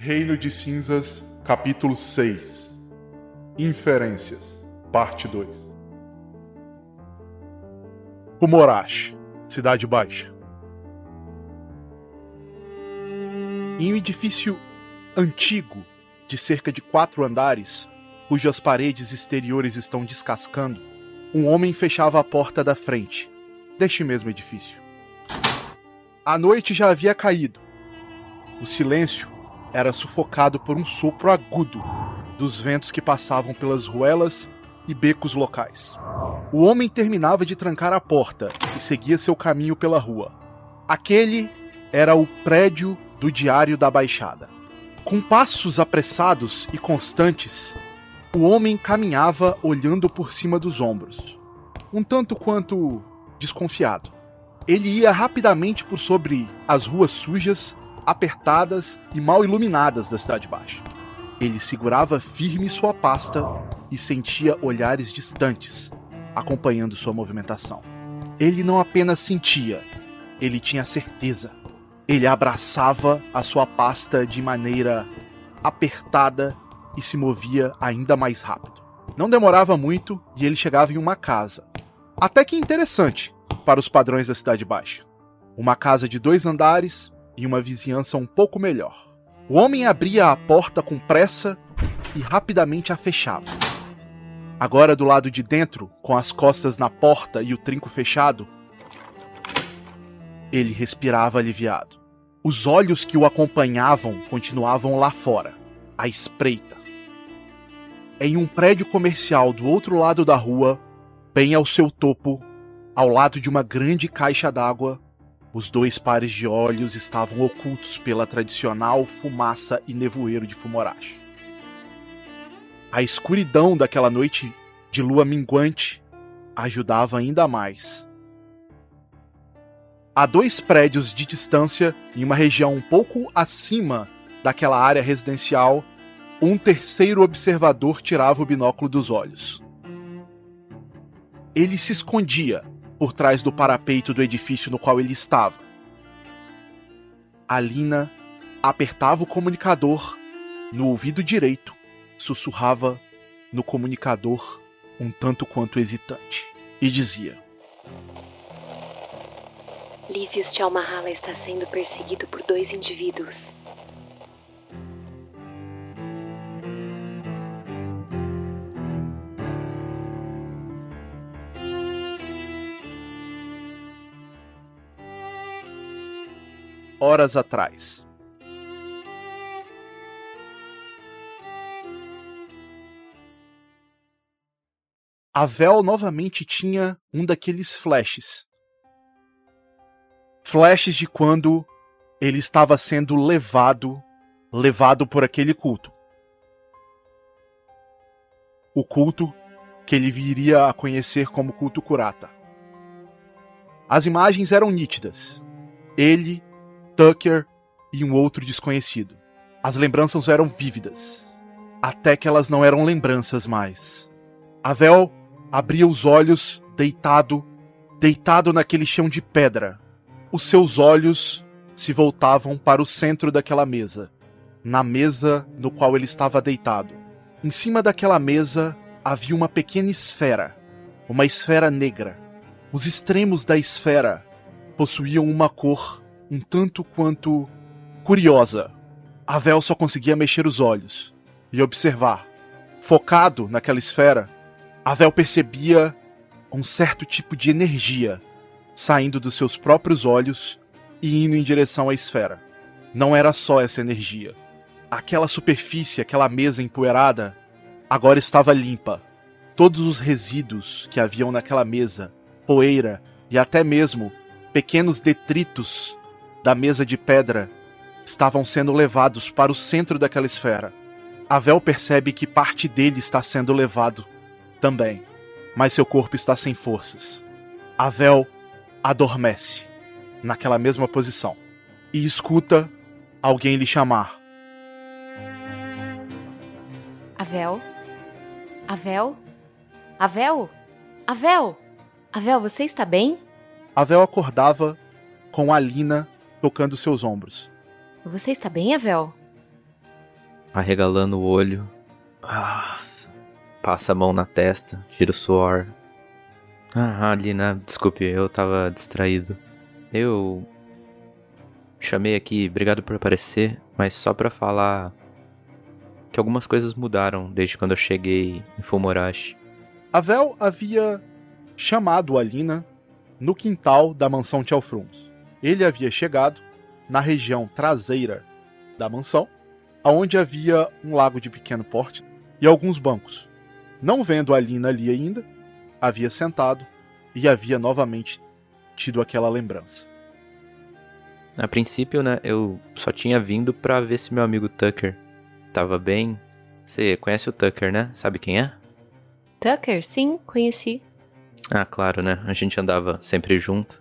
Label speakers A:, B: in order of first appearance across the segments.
A: Reino de Cinzas, capítulo 6 Inferências, parte 2 Humorashi, Cidade Baixa. Em um edifício antigo, de cerca de quatro andares, cujas paredes exteriores estão descascando, um homem fechava a porta da frente, deste mesmo edifício. A noite já havia caído. O silêncio era sufocado por um sopro agudo dos ventos que passavam pelas ruelas e becos locais. O homem terminava de trancar a porta e seguia seu caminho pela rua. Aquele era o prédio do Diário da Baixada. Com passos apressados e constantes, o homem caminhava olhando por cima dos ombros, um tanto quanto desconfiado. Ele ia rapidamente por sobre as ruas sujas, apertadas e mal iluminadas da Cidade Baixa. Ele segurava firme sua pasta e sentia olhares distantes, acompanhando sua movimentação. Ele não apenas sentia, ele tinha certeza. Ele abraçava a sua pasta de maneira apertada e se movia ainda mais rápido. Não demorava muito e ele chegava em uma casa. Até que interessante para os padrões da Cidade Baixa. Uma casa de dois andares e uma vizinhança um pouco melhor. O homem abria a porta com pressa e rapidamente a fechava. Agora do lado de dentro, com as costas na porta e o trinco fechado, ele respirava aliviado. Os olhos que o acompanhavam continuavam lá fora, à espreita. Em um prédio comercial do outro lado da rua, bem ao seu topo, ao lado de uma grande caixa d'água, os dois pares de olhos estavam ocultos pela tradicional fumaça e nevoeiro de Fumorashi. A escuridão daquela noite de lua minguante ajudava ainda mais a dois prédios de distância, em uma região um pouco acima daquela área residencial, um terceiro observador tirava o binóculo dos olhos. Ele se escondia por trás do parapeito do edifício no qual ele estava. Alina apertava o comunicador no ouvido direito, sussurrava no comunicador um tanto quanto hesitante e dizia:
B: Livius Chalmahala está sendo perseguido por dois indivíduos.
A: Horas atrás. A Vel novamente tinha um daqueles flashes flashes de quando ele estava sendo levado, levado por aquele culto. O culto que ele viria a conhecer como culto Kurata. As imagens eram nítidas. Ele, Tucker e um outro desconhecido. As lembranças eram vívidas, até que elas não eram lembranças mais. Avel abria os olhos, deitado, deitado naquele chão de pedra, os seus olhos se voltavam para o centro daquela mesa, na mesa no qual ele estava deitado. Em cima daquela mesa havia uma pequena esfera, uma esfera negra. Os extremos da esfera possuíam uma cor um tanto quanto curiosa. Avel só conseguia mexer os olhos e observar. Focado naquela esfera, Avel percebia um certo tipo de energia saindo dos seus próprios olhos e indo em direção à esfera. Não era só essa energia. Aquela superfície, aquela mesa empoeirada, agora estava limpa. Todos os resíduos que haviam naquela mesa, poeira e até mesmo pequenos detritos da mesa de pedra, estavam sendo levados para o centro daquela esfera. Avel percebe que parte dele está sendo levado também, mas seu corpo está sem forças. Avel adormece naquela mesma posição e escuta alguém lhe chamar.
B: Avel? Avel? Avel? Avel? Avel, você está bem?
A: Avel acordava com a Lina tocando seus ombros.
B: Você está bem, Avel?
C: arregalando o olho. Ah, passa a mão na testa, tira o suor. Ah, Alina, desculpe, eu tava distraído. Eu chamei aqui, obrigado por aparecer, mas só para falar que algumas coisas mudaram desde quando eu cheguei em Fumorashi.
A: Avel havia chamado Alina no quintal da mansão Tchelfruns. Ele havia chegado na região traseira da mansão, onde havia um lago de pequeno porte e alguns bancos. Não vendo Alina ali ainda, havia sentado e havia novamente tido aquela lembrança.
C: A princípio, né, eu só tinha vindo pra ver se meu amigo Tucker tava bem. Você conhece o Tucker, né? Sabe quem é?
B: Tucker? Sim, conheci.
C: Ah, claro, né? A gente andava sempre junto.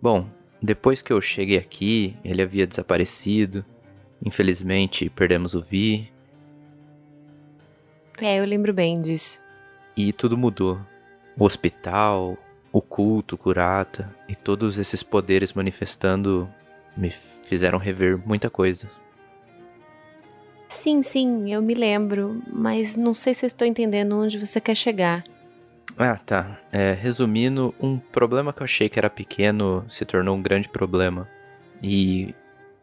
C: Bom, depois que eu cheguei aqui, ele havia desaparecido. Infelizmente, perdemos o Vi.
B: É, eu lembro bem disso.
C: E tudo mudou. O hospital, o culto, o curata e todos esses poderes manifestando me fizeram rever muita coisa.
B: Sim, sim, eu me lembro, mas não sei se eu estou entendendo onde você quer chegar.
C: Ah, tá. É, resumindo, um problema que eu achei que era pequeno se tornou um grande problema. E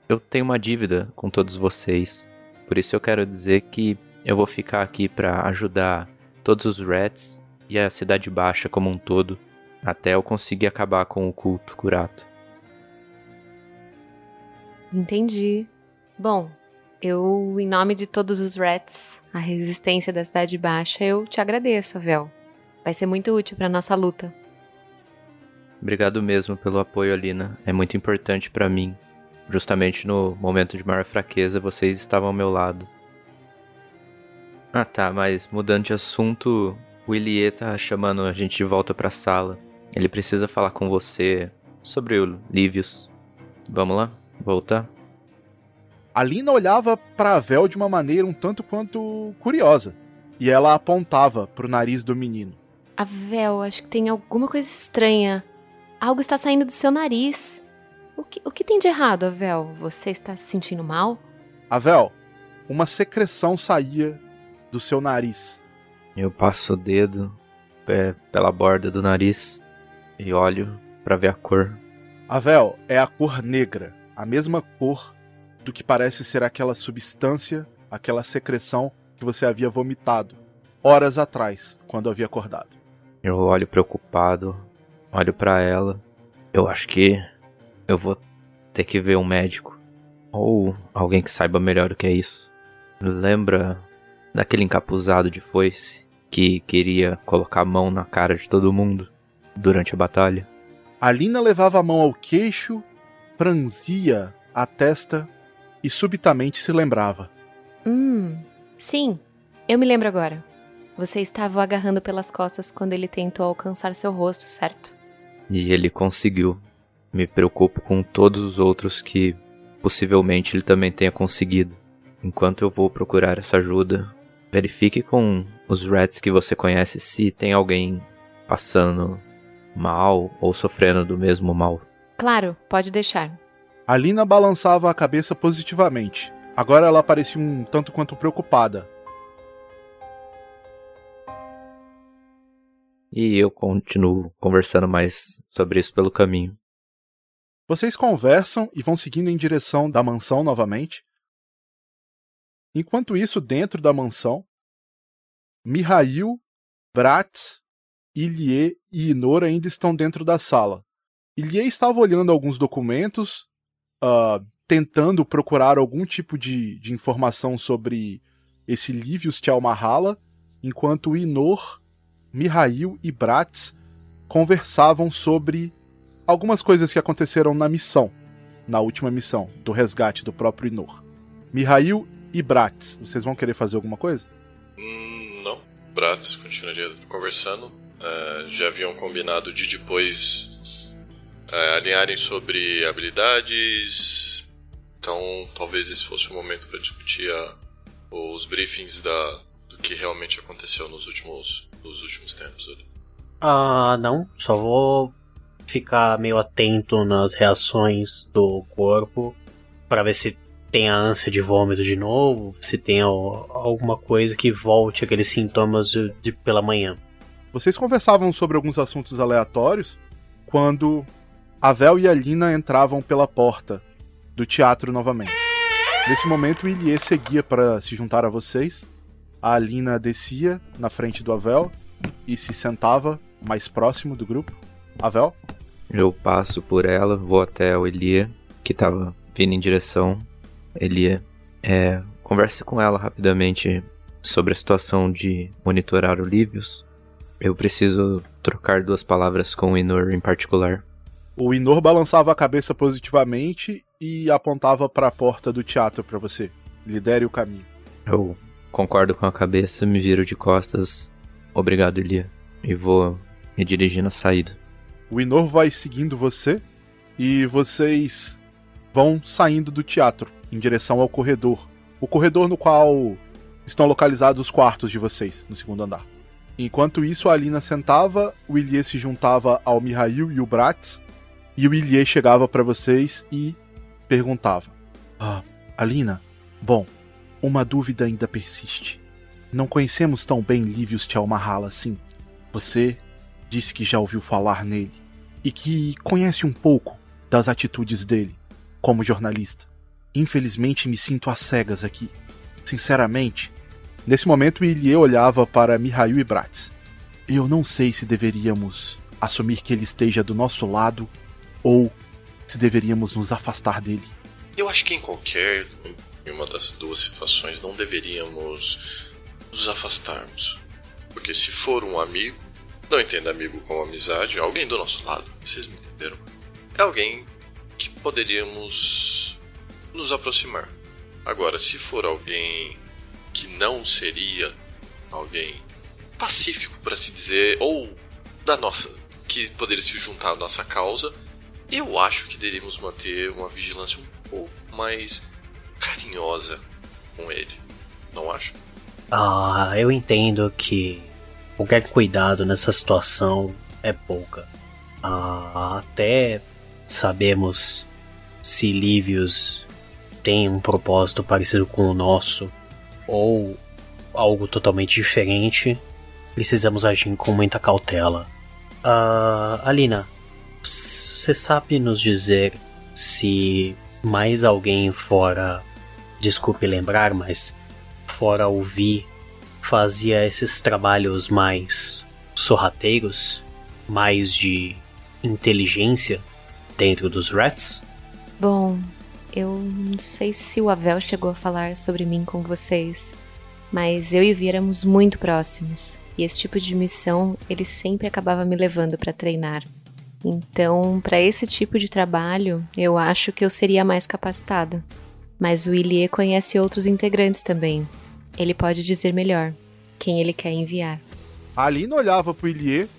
C: eu tenho uma dívida com todos vocês. Por isso eu quero dizer que eu vou ficar aqui para ajudar todos os Rats e a Cidade Baixa como um todo até eu conseguir acabar com o culto curato.
B: Entendi. Bom, eu, em nome de todos os Rats, a resistência da Cidade Baixa, eu te agradeço, Avel. Vai ser muito útil para nossa luta.
C: Obrigado mesmo pelo apoio, Alina. É muito importante para mim. Justamente no momento de maior fraqueza, vocês estavam ao meu lado. Ah tá, mas mudando de assunto, o Ilie tá chamando a gente de volta pra sala. Ele precisa falar com você sobre o Livius. Vamos lá? Voltar?
A: A Lina olhava para a Vel de uma maneira um tanto quanto curiosa. E ela apontava pro nariz do menino.
B: Avel, acho que tem alguma coisa estranha. Algo está saindo do seu nariz. O que, o que tem de errado, Avel? Você está se sentindo mal?
A: Avel, uma secreção saía do seu nariz.
C: Eu passo o dedo é, pela borda do nariz e olho para ver a cor.
A: Avel, é a cor negra, a mesma cor do que parece ser aquela substância, aquela secreção que você havia vomitado horas atrás, quando havia acordado.
C: Eu olho preocupado, olho para ela. Eu acho que eu vou ter que ver um médico ou alguém que saiba melhor o que é isso. Lembra daquele encapuzado de foice que queria colocar a mão na cara de todo mundo durante a batalha?
A: A Lina levava a mão ao queixo, franzia a testa e subitamente se lembrava.
B: Hum, sim, eu me lembro agora. Você estava o agarrando pelas costas quando ele tentou alcançar seu rosto, certo?
C: E ele conseguiu. Me preocupo com todos os outros que possivelmente ele também tenha conseguido. Enquanto eu vou procurar essa ajuda, verifique com os rats que você conhece se tem alguém passando mal ou sofrendo do mesmo mal.
B: Claro, pode deixar.
A: A Lina balançava a cabeça positivamente. Agora ela parecia um tanto quanto preocupada.
C: E eu continuo conversando mais sobre isso pelo caminho.
A: Vocês conversam e vão seguindo em direção da mansão novamente. Enquanto isso, dentro da mansão, Mihail, Bratz, Ilie e Inor ainda estão dentro da sala. Ilie estava olhando alguns documentos, uh, tentando procurar algum tipo de, de informação sobre esse Livius Tchalmahala, enquanto Inor Mihail e Bratz conversavam sobre algumas coisas que aconteceram na missão, na última missão, do resgate do próprio Inor. Mihail e Bratz, vocês vão querer fazer alguma coisa?
D: Hum, não. Bratz continuaria conversando. Uh, já haviam combinado de depois uh, alinharem sobre habilidades. Então, talvez esse fosse o momento para discutir a, os briefings da, do que realmente aconteceu nos últimos nos últimos tempos ali?
E: Ah, não. Só vou ficar meio atento nas reações do corpo para ver se tenha ânsia de vômito de novo, se tenha alguma coisa que volte aqueles sintomas de, de pela manhã.
A: Vocês conversavam sobre alguns assuntos aleatórios quando a Vel e a Lina entravam pela porta do teatro novamente. Nesse momento, o Ilie seguia para se juntar a vocês. A Alina descia na frente do Avel e se sentava mais próximo do grupo. Avel?
C: Eu passo por ela, vou até o Elia, que estava vindo em direção. Elia, é, converse com ela rapidamente sobre a situação de monitorar o Livius eu preciso trocar duas palavras com o Inor em particular.
A: O Inor balançava a cabeça positivamente e apontava para a porta do teatro para você. Lidere o caminho.
C: Eu concordo com a cabeça, me viro de costas. Obrigado, Elia. E vou me dirigir na saída.
A: O Inor vai seguindo você e vocês vão saindo do teatro em direção ao corredor. O corredor no qual estão localizados os quartos de vocês, no segundo andar. Enquanto isso, a Alina sentava, o Ilie se juntava ao Mihail e o Brax, e o Ilie chegava para vocês e perguntava: Ah, Alina, bom, uma dúvida ainda persiste. Não conhecemos tão bem Livius Tchalmahala assim. Você disse que já ouviu falar nele e que conhece um pouco das atitudes dele como jornalista. Infelizmente me sinto às cegas aqui. Sinceramente, Nesse momento, Ilie olhava para Mihail e Bratz. Eu não sei se deveríamos assumir que ele esteja do nosso lado ou se deveríamos nos afastar dele.
D: Eu acho que em qualquer em uma das duas situações não deveríamos nos afastarmos. Porque se for um amigo, não entenda amigo como amizade, alguém do nosso lado, vocês me entenderam? É alguém que poderíamos nos aproximar. Agora, se for alguém que não seria alguém pacífico, por assim dizer, ou da nossa, que poderia se juntar à nossa causa, eu acho que deveríamos manter uma vigilância um pouco mais carinhosa com ele. Não acha?
E: Ah, eu entendo que qualquer cuidado nessa situação é pouca. Ah, até sabemos se Livius tem um propósito parecido com o nosso ou algo totalmente diferente, precisamos agir com muita cautela. Uh, Alina, você sabe nos dizer se mais alguém fora. Desculpe lembrar, mas fora ouvir, fazia esses trabalhos mais sorrateiros, mais de inteligência dentro dos rats?
B: Bom, eu não sei se o Avel chegou a falar sobre mim com vocês, mas eu e o Vi éramos muito próximos. E esse tipo de missão ele sempre acabava me levando para treinar. Então, para esse tipo de trabalho, eu acho que eu seria mais capacitada. Mas o Ilie conhece outros integrantes também. Ele pode dizer melhor quem ele quer enviar.
A: A Alina olhava pro Ilie,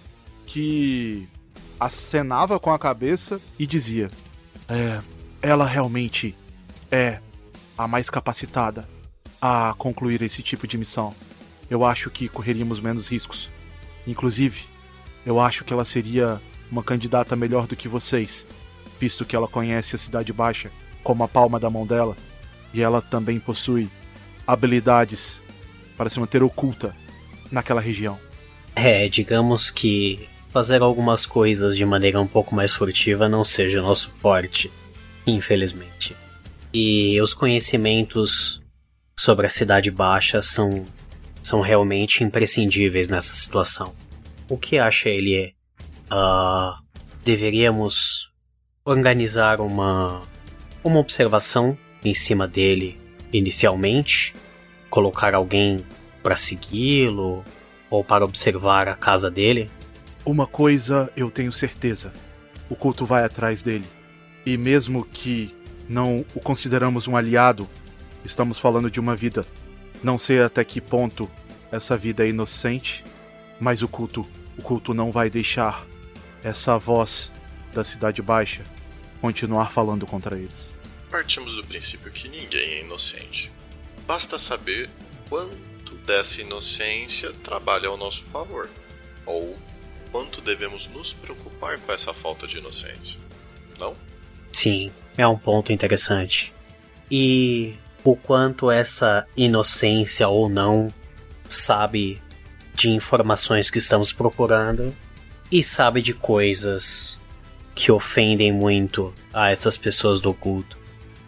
A: que acenava com a cabeça e dizia: É, ela realmente é a mais capacitada a concluir esse tipo de missão. Eu acho que correríamos menos riscos. Inclusive, eu acho que ela seria uma candidata melhor do que vocês, visto que ela conhece a Cidade Baixa como a palma da mão dela, e ela também possui habilidades para se manter oculta naquela região.
E: É, digamos que fazer algumas coisas de maneira um pouco mais furtiva não seja o nosso forte infelizmente. E os conhecimentos sobre a Cidade Baixa são, são realmente imprescindíveis nessa situação. O que acha ele? Uh, deveríamos organizar uma, uma observação em cima dele inicialmente, colocar alguém para segui-lo ou para observar a casa dele?
A: Uma coisa eu tenho certeza: o culto vai atrás dele. E mesmo que não o consideramos um aliado, estamos falando de uma vida. Não sei até que ponto essa vida é inocente, mas o culto, o culto não vai deixar essa voz da cidade baixa continuar falando contra eles.
D: Partimos do princípio que ninguém é inocente. Basta saber quanto dessa inocência trabalha ao nosso favor, ou quanto devemos nos preocupar com essa falta de inocência. Não?
E: Sim, é um ponto interessante. e o quanto essa inocência ou não sabe de informações que estamos procurando e sabe de coisas que ofendem muito a essas pessoas do culto.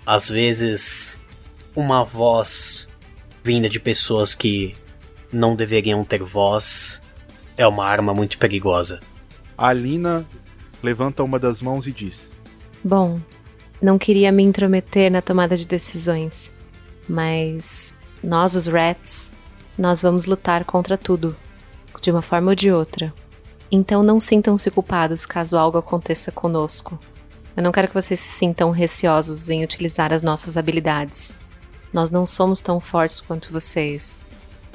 E: Às vezes, uma voz vinda de pessoas que não deveriam ter voz é uma arma muito perigosa.
A: A Alina levanta uma das mãos e diz:
B: Bom, não queria me intrometer na tomada de decisões, mas nós, os Rats, nós vamos lutar contra tudo, de uma forma ou de outra. Então não sintam-se culpados caso algo aconteça conosco. Eu não quero que vocês se sintam receosos em utilizar as nossas habilidades. Nós não somos tão fortes quanto vocês.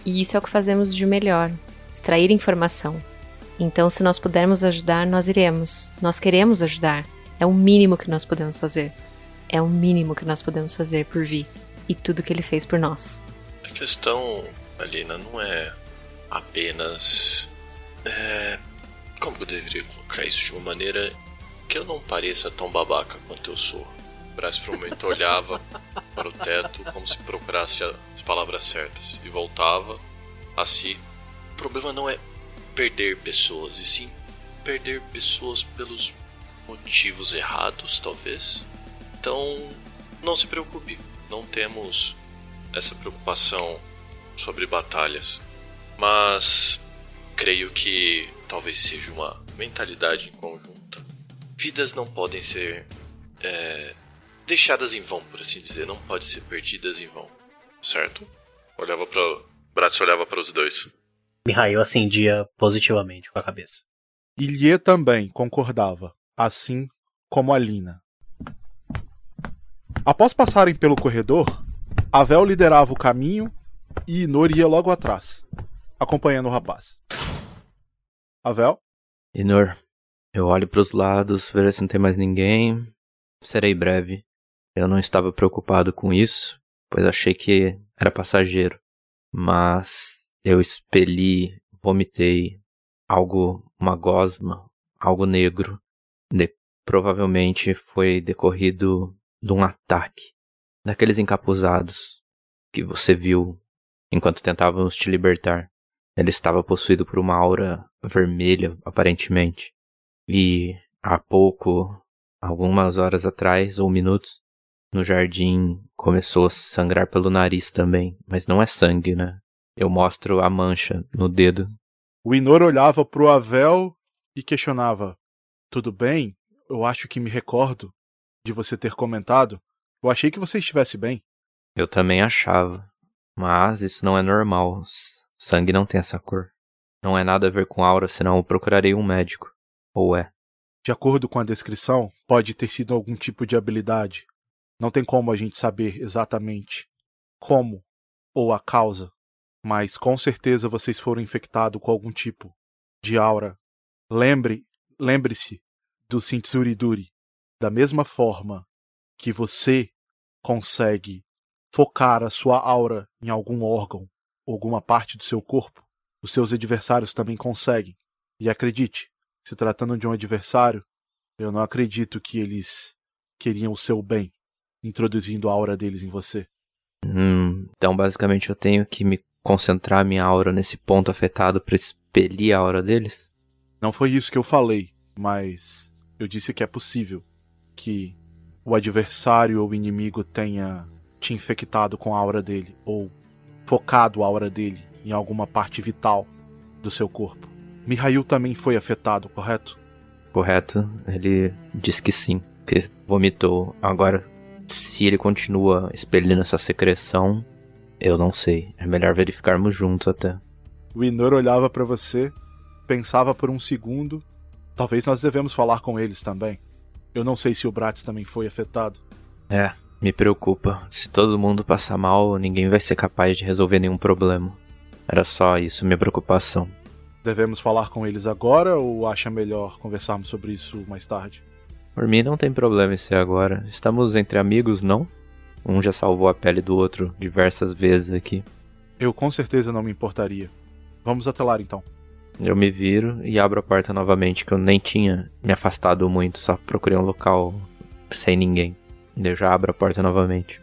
B: E isso é o que fazemos de melhor: extrair informação. Então, se nós pudermos ajudar, nós iremos. Nós queremos ajudar. É o mínimo que nós podemos fazer. É o mínimo que nós podemos fazer por Vi e tudo que ele fez por nós.
D: A questão, Alina, não é apenas. É, como eu deveria colocar isso de uma maneira que eu não pareça tão babaca quanto eu sou? Braz por um momento olhava para o teto como se procurasse as palavras certas e voltava a si. O problema não é perder pessoas, e sim perder pessoas pelos motivos errados, talvez. Então, não se preocupe, não temos essa preocupação sobre batalhas. Mas creio que talvez seja uma mentalidade em conjunta. Vidas não podem ser é, deixadas em vão, por assim dizer, não podem ser perdidas em vão, certo? Olhava para Bratz olhava para os dois.
E: Mihail acendia positivamente com a cabeça.
A: Ilie também concordava, assim como a Lina. Após passarem pelo corredor, Avel liderava o caminho e Inor ia logo atrás, acompanhando o rapaz. Avel?
C: Inor, eu olho para os lados, ver se não tem mais ninguém. Serei breve. Eu não estava preocupado com isso, pois achei que era passageiro. Mas eu expeli, vomitei algo, uma gosma, algo negro. De, provavelmente foi decorrido de um ataque daqueles encapuzados que você viu enquanto tentávamos te libertar. Ele estava possuído por uma aura vermelha, aparentemente. E há pouco, algumas horas atrás ou minutos, no jardim começou a sangrar pelo nariz também, mas não é sangue, né? Eu mostro a mancha no dedo.
A: O Inor olhava pro Avel e questionava: Tudo bem? Eu acho que me recordo de você ter comentado. Eu achei que você estivesse bem.
C: Eu também achava. Mas isso não é normal. Sangue não tem essa cor. Não é nada a ver com aura, senão eu procurarei um médico. Ou é?
A: De acordo com a descrição, pode ter sido algum tipo de habilidade. Não tem como a gente saber exatamente como ou a causa, mas com certeza vocês foram infectados com algum tipo de aura. Lembre, lembre-se do Sintsuriduri. Da mesma forma que você consegue focar a sua aura em algum órgão alguma parte do seu corpo, os seus adversários também conseguem. E acredite, se tratando de um adversário, eu não acredito que eles queriam o seu bem, introduzindo a aura deles em você.
C: Hum, então basicamente eu tenho que me concentrar minha aura nesse ponto afetado para expelir a aura deles?
A: Não foi isso que eu falei, mas eu disse que é possível que o adversário ou o inimigo tenha te infectado com a aura dele ou focado a aura dele em alguma parte vital do seu corpo. Mihail também foi afetado, correto?
C: Correto, ele diz que sim, que vomitou. Agora, se ele continua expelindo essa secreção, eu não sei. É melhor verificarmos juntos até.
A: O Inor olhava para você, pensava por um segundo. Talvez nós devemos falar com eles também. Eu não sei se o Bratz também foi afetado.
C: É, me preocupa. Se todo mundo passar mal, ninguém vai ser capaz de resolver nenhum problema. Era só isso, minha preocupação.
A: Devemos falar com eles agora ou acha melhor conversarmos sobre isso mais tarde?
C: Por mim não tem problema em ser agora. Estamos entre amigos, não? Um já salvou a pele do outro diversas vezes aqui.
A: Eu com certeza não me importaria. Vamos até lá então.
C: Eu me viro e abro a porta novamente, que eu nem tinha me afastado muito, só procurei um local sem ninguém. Eu já abro a porta novamente.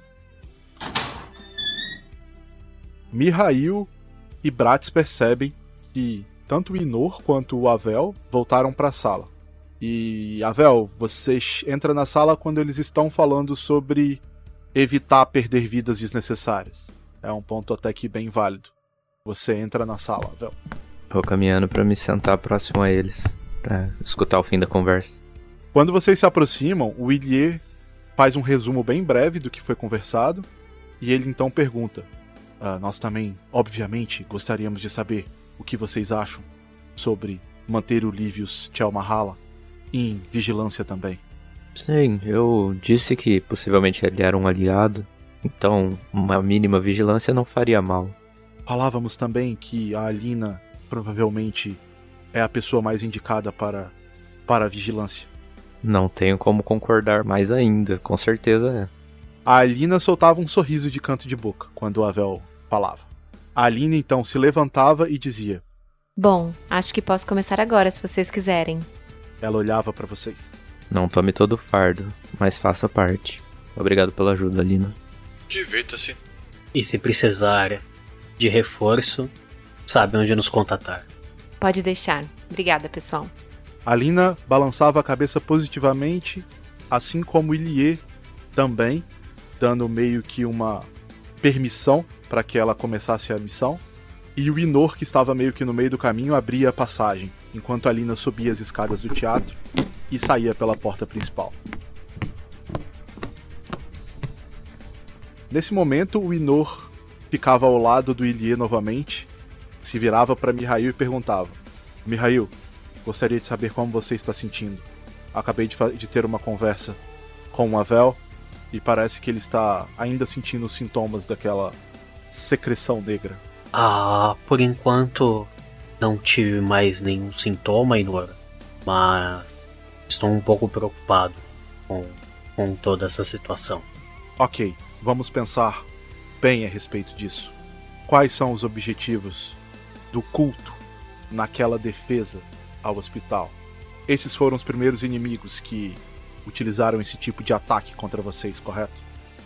A: Mihail e Bratz percebem que tanto o Inor quanto o Avel voltaram para a sala. E Avel, você entra na sala quando eles estão falando sobre evitar perder vidas desnecessárias. É um ponto até que bem válido. Você entra na sala, Avel.
C: Vou caminhando para me sentar próximo a eles, para escutar o fim da conversa.
A: Quando vocês se aproximam, o Illier faz um resumo bem breve do que foi conversado e ele então pergunta: ah, Nós também, obviamente, gostaríamos de saber o que vocês acham sobre manter o Livius Chelmahala em vigilância também.
C: Sim, eu disse que possivelmente ele era um aliado, então uma mínima vigilância não faria mal.
A: Falávamos também que a Alina provavelmente é a pessoa mais indicada para, para a vigilância.
C: Não tenho como concordar mais ainda, com certeza é.
A: A Alina soltava um sorriso de canto de boca quando o Avel falava. A Alina então se levantava e dizia:
B: Bom, acho que posso começar agora se vocês quiserem.
A: Ela olhava para vocês.
C: Não tome todo o fardo, mas faça parte. Obrigado pela ajuda, Alina.
D: Divirta-se.
E: E se precisar de reforço, sabe onde nos contatar.
B: Pode deixar. Obrigada, pessoal.
A: Alina balançava a cabeça positivamente, assim como Ilie também, dando meio que uma permissão para que ela começasse a missão. E o Inor, que estava meio que no meio do caminho, abria a passagem, enquanto a Lina subia as escadas do teatro e saía pela porta principal. Nesse momento, o Inor ficava ao lado do Ilie novamente, se virava para Mihail e perguntava: Mihail, gostaria de saber como você está sentindo. Acabei de, de ter uma conversa com o Avel e parece que ele está ainda sentindo os sintomas daquela secreção negra.
E: Ah, por enquanto não tive mais nenhum sintoma, Inor, mas estou um pouco preocupado com, com toda essa situação.
A: Ok, vamos pensar bem a respeito disso. Quais são os objetivos do culto naquela defesa ao hospital? Esses foram os primeiros inimigos que utilizaram esse tipo de ataque contra vocês, correto?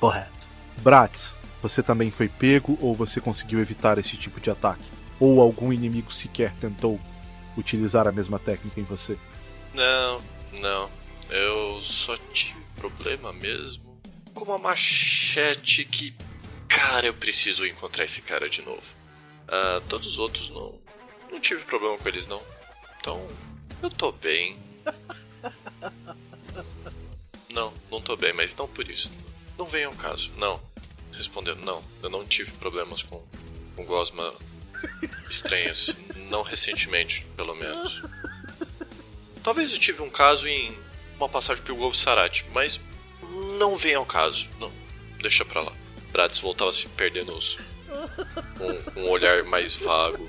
E: Correto.
A: Bratz, você também foi pego ou você conseguiu evitar esse tipo de ataque? Ou algum inimigo sequer tentou utilizar a mesma técnica em você?
D: Não, não. Eu só tive problema mesmo com uma machete que. Cara, eu preciso encontrar esse cara de novo. Uh, todos os outros não. Não tive problema com eles, não. Então, eu tô bem. Não, não tô bem, mas não por isso. Não vem ao caso, não respondendo, não, eu não tive problemas com, com gosma estranhas. não recentemente, pelo menos. Talvez eu tive um caso em uma passagem pelo Golfo Sarate, mas não vem ao caso. Não, deixa pra lá. Bratz voltava se perdendo os, um, um olhar mais vago.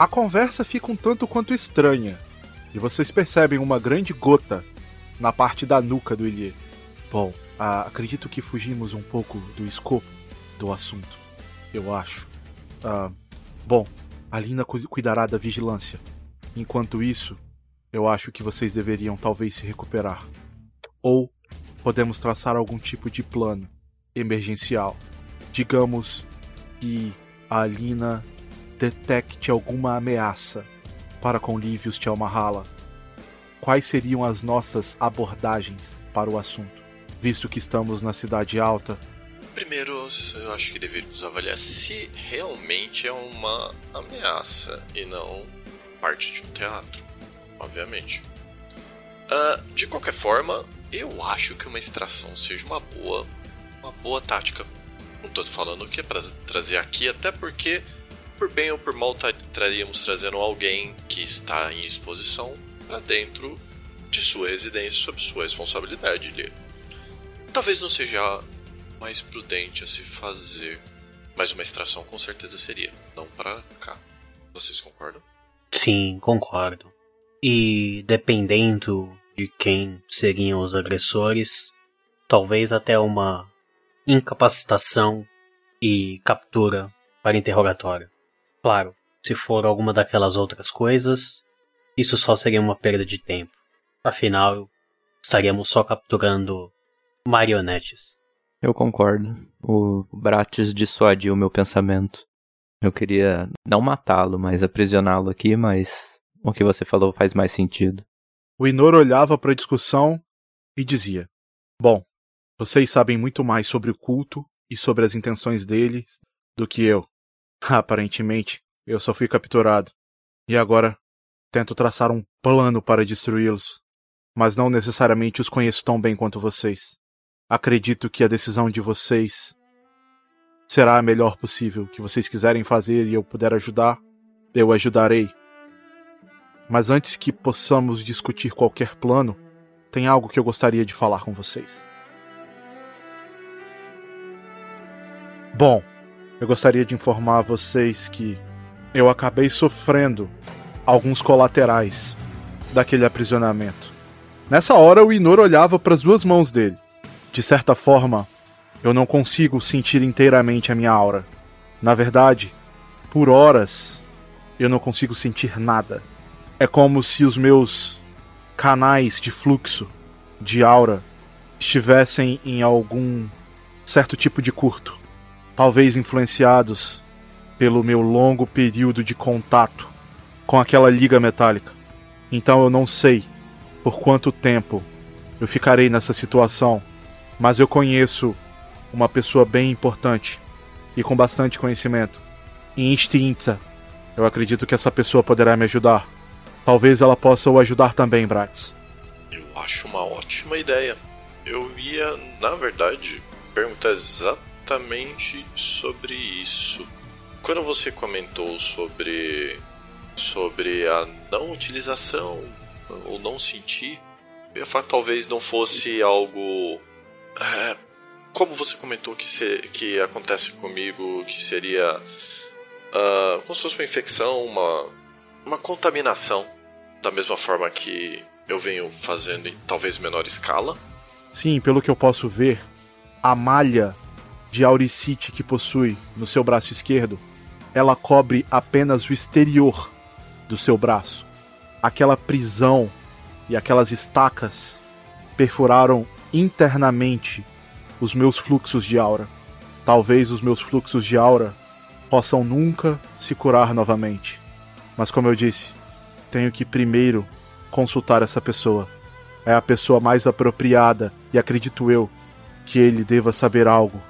A: A conversa fica um tanto quanto estranha, e vocês percebem uma grande gota na parte da nuca do Ilie. Bom, ah, acredito que fugimos um pouco do escopo do assunto. Eu acho. Ah, bom, a Lina cu cuidará da vigilância. Enquanto isso, eu acho que vocês deveriam talvez se recuperar. Ou podemos traçar algum tipo de plano emergencial. Digamos que a Alina detecte alguma ameaça para com Livius Tchalmahala. Quais seriam as nossas abordagens para o assunto? visto que estamos na cidade alta?
D: Primeiro, eu acho que deveríamos avaliar se realmente é uma ameaça e não parte de um teatro, obviamente. Uh, de qualquer forma, eu acho que uma extração seja uma boa, uma boa tática. Não estou falando que é para trazer aqui, até porque, por bem ou por mal, estaríamos trazendo alguém que está em exposição para dentro de sua residência sob sua responsabilidade. Talvez não seja mais prudente a se fazer. Mas uma extração com certeza seria. Não para cá. Vocês concordam?
E: Sim, concordo. E dependendo de quem seriam os agressores, talvez até uma incapacitação e captura para interrogatório. Claro, se for alguma daquelas outras coisas, isso só seria uma perda de tempo. Afinal, estaríamos só capturando marionetes.
C: Eu concordo. O Bratis dissuadiu o meu pensamento. Eu queria não matá-lo, mas aprisioná-lo aqui, mas o que você falou faz mais sentido.
A: O Inor olhava para a discussão e dizia: Bom, vocês sabem muito mais sobre o culto e sobre as intenções dele do que eu. Aparentemente, eu só fui capturado. E agora tento traçar um plano para destruí-los. Mas não necessariamente os conheço tão bem quanto vocês. Acredito que a decisão de vocês será a melhor possível. O que vocês quiserem fazer e eu puder ajudar, eu ajudarei. Mas antes que possamos discutir qualquer plano, tem algo que eu gostaria de falar com vocês. Bom, eu gostaria de informar vocês que eu acabei sofrendo alguns colaterais daquele aprisionamento. Nessa hora, o Inor olhava para as duas mãos dele. De certa forma, eu não consigo sentir inteiramente a minha aura. Na verdade, por horas, eu não consigo sentir nada. É como se os meus canais de fluxo de aura estivessem em algum certo tipo de curto, talvez influenciados pelo meu longo período de contato com aquela liga metálica. Então eu não sei por quanto tempo eu ficarei nessa situação mas eu conheço uma pessoa bem importante e com bastante conhecimento. Em Instinta, eu acredito que essa pessoa poderá me ajudar. Talvez ela possa o ajudar também, Bratz.
D: Eu acho uma ótima ideia. Eu ia, na verdade, perguntar exatamente sobre isso. Quando você comentou sobre sobre a não utilização ou não sentir, talvez não fosse algo é, como você comentou que, se, que acontece comigo, que seria uh, como se fosse uma infecção, uma, uma contaminação, da mesma forma que eu venho fazendo em talvez menor escala.
A: Sim, pelo que eu posso ver, a malha de auricite que possui no seu braço esquerdo, ela cobre apenas o exterior do seu braço. Aquela prisão e aquelas estacas perfuraram internamente os meus fluxos de aura. Talvez os meus fluxos de aura possam nunca se curar novamente. Mas como eu disse, tenho que primeiro consultar essa pessoa. É a pessoa mais apropriada e acredito eu que ele deva saber algo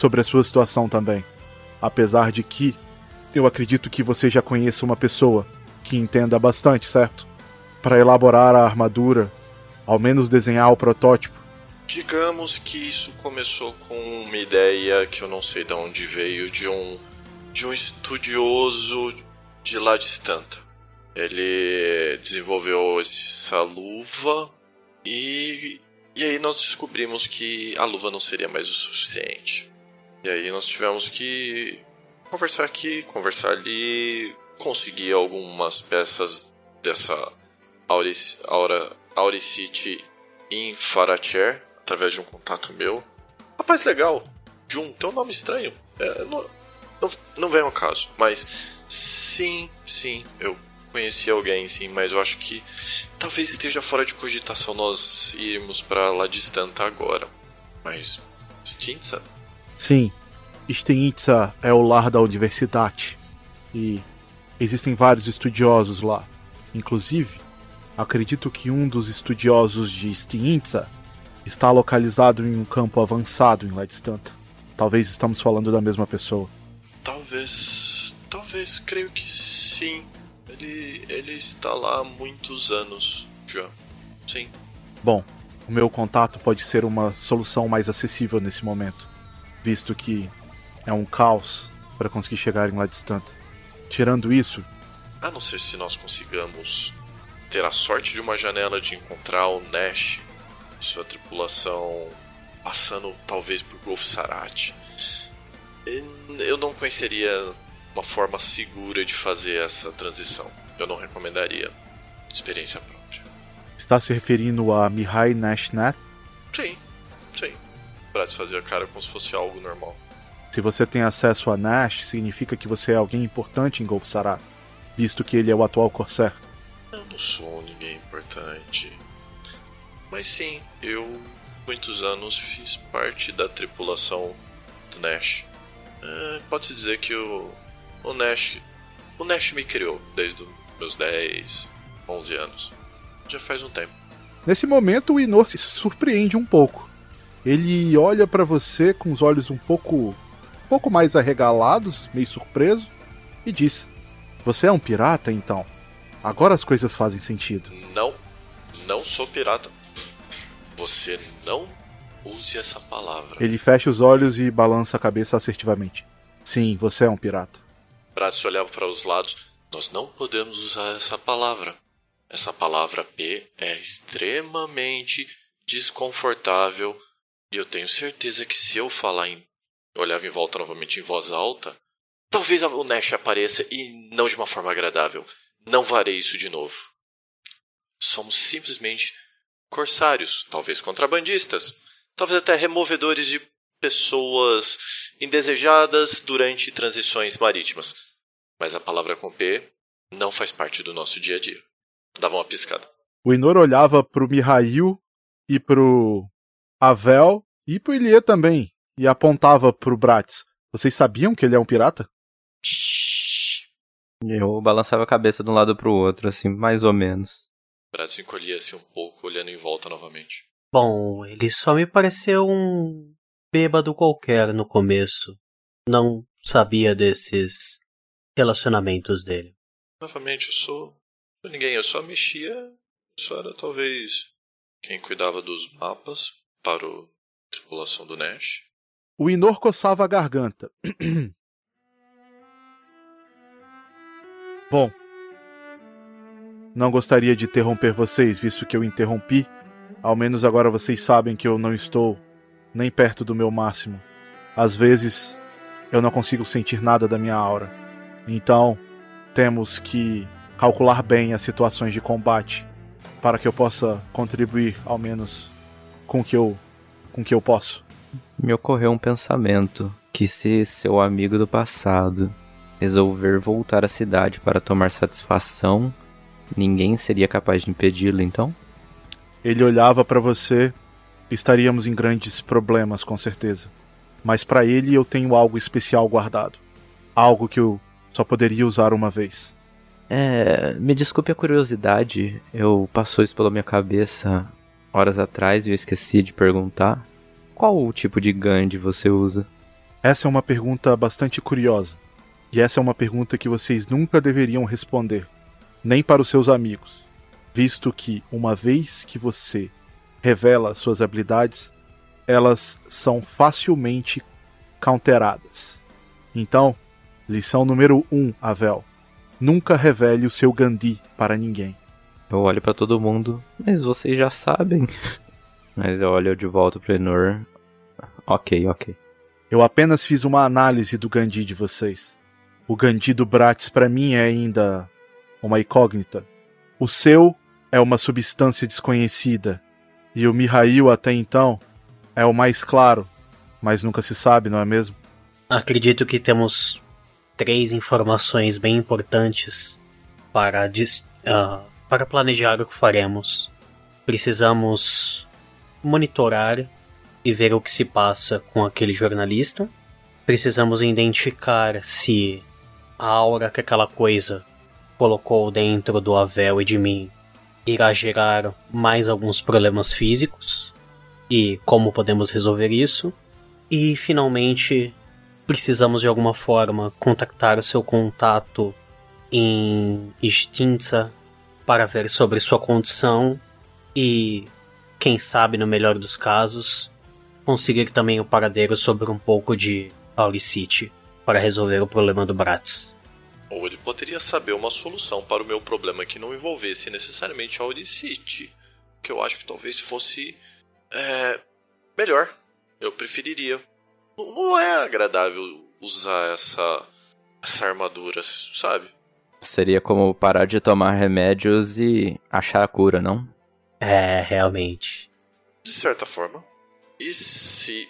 A: sobre a sua situação também. Apesar de que eu acredito que você já conheça uma pessoa que entenda bastante, certo? Para elaborar a armadura, ao menos desenhar o protótipo,
D: Digamos que isso começou com uma ideia que eu não sei de onde veio, de um, de um estudioso de lá de Stanta. Ele desenvolveu essa luva e, e aí nós descobrimos que a luva não seria mais o suficiente. E aí nós tivemos que conversar aqui, conversar ali, conseguir algumas peças dessa Aura, Auricite em Faracher através de um contato meu. Rapaz, legal. Jun, tem um nome estranho. É, não, não, não vem ao caso. Mas sim, sim, eu conheci alguém, sim, mas eu acho que talvez esteja fora de cogitação nós irmos para lá distante agora. Mas Stintza?
A: Sim, Stintza é o lar da universidade e existem vários estudiosos lá. Inclusive, acredito que um dos estudiosos de Stintza está localizado em um campo avançado em Lightstanta. Talvez estamos falando da mesma pessoa.
D: Talvez. Talvez, creio que sim. Ele, ele está lá há muitos anos já. Sim.
A: Bom, o meu contato pode ser uma solução mais acessível nesse momento, visto que é um caos para conseguir chegar em Lightstanta. Tirando isso.
D: A não ser se nós consigamos ter a sorte de uma janela de encontrar o Nash sua tripulação passando talvez por Golfo Sarat. Eu não conheceria uma forma segura de fazer essa transição. Eu não recomendaria. Experiência própria.
A: Está se referindo a Mihai Nashnet?
D: Sim, sim. Para se fazer a cara como se fosse algo normal.
A: Se você tem acesso a Nash, significa que você é alguém importante em Golfo Sarat, visto que ele é o atual Corsair.
D: Eu não sou ninguém importante. Mas sim, eu muitos anos fiz parte da tripulação do Nash. É, Pode-se dizer que o, o Nash. O Nash me criou desde os meus 10, 11 anos. Já faz um tempo.
A: Nesse momento, o Inor se surpreende um pouco. Ele olha pra você com os olhos um pouco, um pouco mais arregalados, meio surpreso, e diz: Você é um pirata, então? Agora as coisas fazem sentido.
D: Não, não sou pirata. Você não use essa palavra.
A: Ele fecha os olhos e balança a cabeça assertivamente. Sim, você é um pirata.
D: Bratz olhava para os lados. Nós não podemos usar essa palavra. Essa palavra P é extremamente desconfortável e eu tenho certeza que se eu falar em. Olhava em volta novamente em voz alta, talvez o Nash apareça e não de uma forma agradável. Não farei isso de novo. Somos simplesmente corsários, talvez contrabandistas, talvez até removedores de pessoas indesejadas durante transições marítimas. Mas a palavra com P não faz parte do nosso dia a dia. Dava uma piscada.
A: O Inor olhava pro Mihail e pro Avel e pro Ilie também, e apontava pro Bratz. Vocês sabiam que ele é um pirata?
C: Eu balançava a cabeça de um lado pro outro, assim, mais ou menos.
D: Bratz encolhia-se um pouco, olhando em volta novamente.
E: Bom, ele só me pareceu um bêbado qualquer no começo. Não sabia desses relacionamentos dele.
D: Novamente, eu sou, sou ninguém, eu só mexia, eu só era talvez quem cuidava dos mapas para a tripulação do Nash.
A: O Inor coçava a garganta. Bom, não gostaria de interromper vocês, visto que eu interrompi. Ao menos agora vocês sabem que eu não estou nem perto do meu máximo. Às vezes eu não consigo sentir nada da minha aura. Então, temos que calcular bem as situações de combate para que eu possa contribuir ao menos com o que eu com que eu posso.
C: Me ocorreu um pensamento que se seu amigo do passado resolver voltar à cidade para tomar satisfação, ninguém seria capaz de impedi-lo, então?
A: Ele olhava para você, estaríamos em grandes problemas com certeza. Mas para ele eu tenho algo especial guardado. Algo que eu só poderia usar uma vez.
C: É, me desculpe a curiosidade, eu passou isso pela minha cabeça horas atrás e eu esqueci de perguntar. Qual o tipo de Gandhi você usa?
A: Essa é uma pergunta bastante curiosa. E essa é uma pergunta que vocês nunca deveriam responder, nem para os seus amigos, visto que uma vez que você revela suas habilidades, elas são facilmente counteradas. Então, lição número 1, um, Avel. Nunca revele o seu Gandhi para ninguém.
C: Eu olho para todo mundo, mas vocês já sabem. mas eu olho de volta pro Enor. Ok, ok.
A: Eu apenas fiz uma análise do Gandhi de vocês. O Gandhi do Bratz para mim é ainda uma incógnita. O seu é uma substância desconhecida. E o Mihail até então é o mais claro, mas nunca se sabe, não é mesmo?
E: Acredito que temos três informações bem importantes para, uh, para planejar o que faremos. Precisamos monitorar e ver o que se passa com aquele jornalista. Precisamos identificar se a aura que aquela coisa colocou dentro do Avel e de mim irá gerar mais alguns problemas físicos e como podemos resolver isso. E finalmente precisamos de alguma forma contactar o seu contato em Stinza para ver sobre sua condição e, quem sabe, no melhor dos casos, conseguir também o paradeiro sobre um pouco de Auricity para resolver o problema do Bratz.
D: Ou ele poderia saber uma solução para o meu problema que não envolvesse necessariamente a Audacity, que eu acho que talvez fosse é, melhor. Eu preferiria. Não é agradável usar essa, essa armadura, sabe?
C: Seria como parar de tomar remédios e achar a cura, não?
E: É, realmente.
D: De certa forma. E se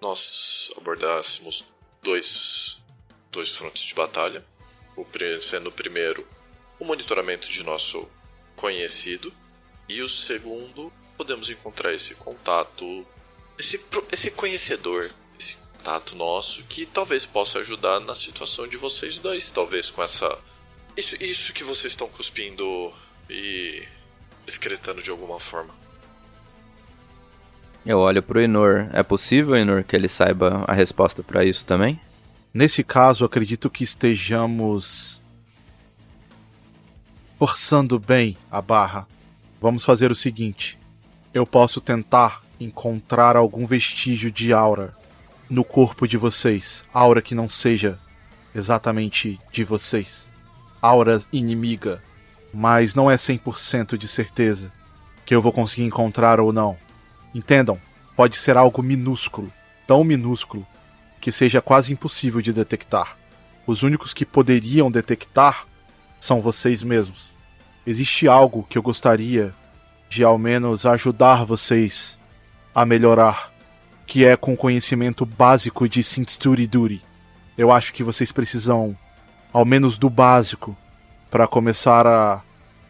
D: nós abordássemos dois, dois frontes de batalha? o, sendo o primeiro o monitoramento de nosso conhecido e o segundo podemos encontrar esse contato, esse, esse conhecedor, esse contato nosso que talvez possa ajudar na situação de vocês dois, talvez com essa isso, isso que vocês estão cuspindo e excretando de alguma forma.
C: Eu olho pro Inor. É possível, Inor, que ele saiba a resposta para isso também?
A: Nesse caso, acredito que estejamos forçando bem a barra. Vamos fazer o seguinte: eu posso tentar encontrar algum vestígio de aura no corpo de vocês, aura que não seja exatamente de vocês, aura inimiga, mas não é 100% de certeza que eu vou conseguir encontrar ou não. Entendam, pode ser algo minúsculo, tão minúsculo que seja quase impossível de detectar. Os únicos que poderiam detectar são vocês mesmos. Existe algo que eu gostaria de ao menos ajudar vocês a melhorar, que é com conhecimento básico de Duri. Eu acho que vocês precisam ao menos do básico para começar a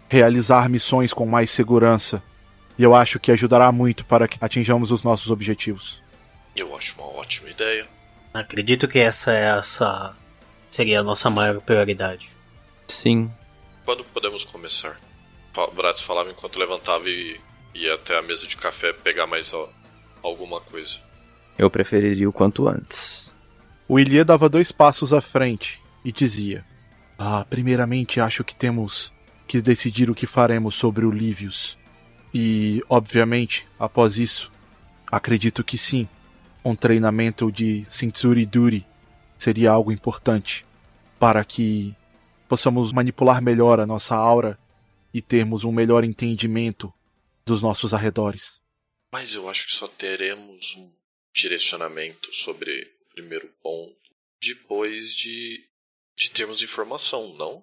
A: realizar missões com mais segurança. E eu acho que ajudará muito para que atinjamos os nossos objetivos.
D: Eu acho uma ótima ideia.
E: Acredito que essa é essa seria a nossa maior prioridade.
C: Sim.
D: Quando podemos começar? Bratz falava enquanto levantava e ia até a mesa de café pegar mais ó, alguma coisa.
C: Eu preferiria o quanto antes.
A: O Ilie dava dois passos à frente e dizia: Ah, primeiramente acho que temos que decidir o que faremos sobre o Livius. E, obviamente, após isso, acredito que sim, um treinamento de Cintsuri Duri seria algo importante para que possamos manipular melhor a nossa aura e termos um melhor entendimento dos nossos arredores.
D: Mas eu acho que só teremos um direcionamento sobre o primeiro ponto depois de, de termos informação, não?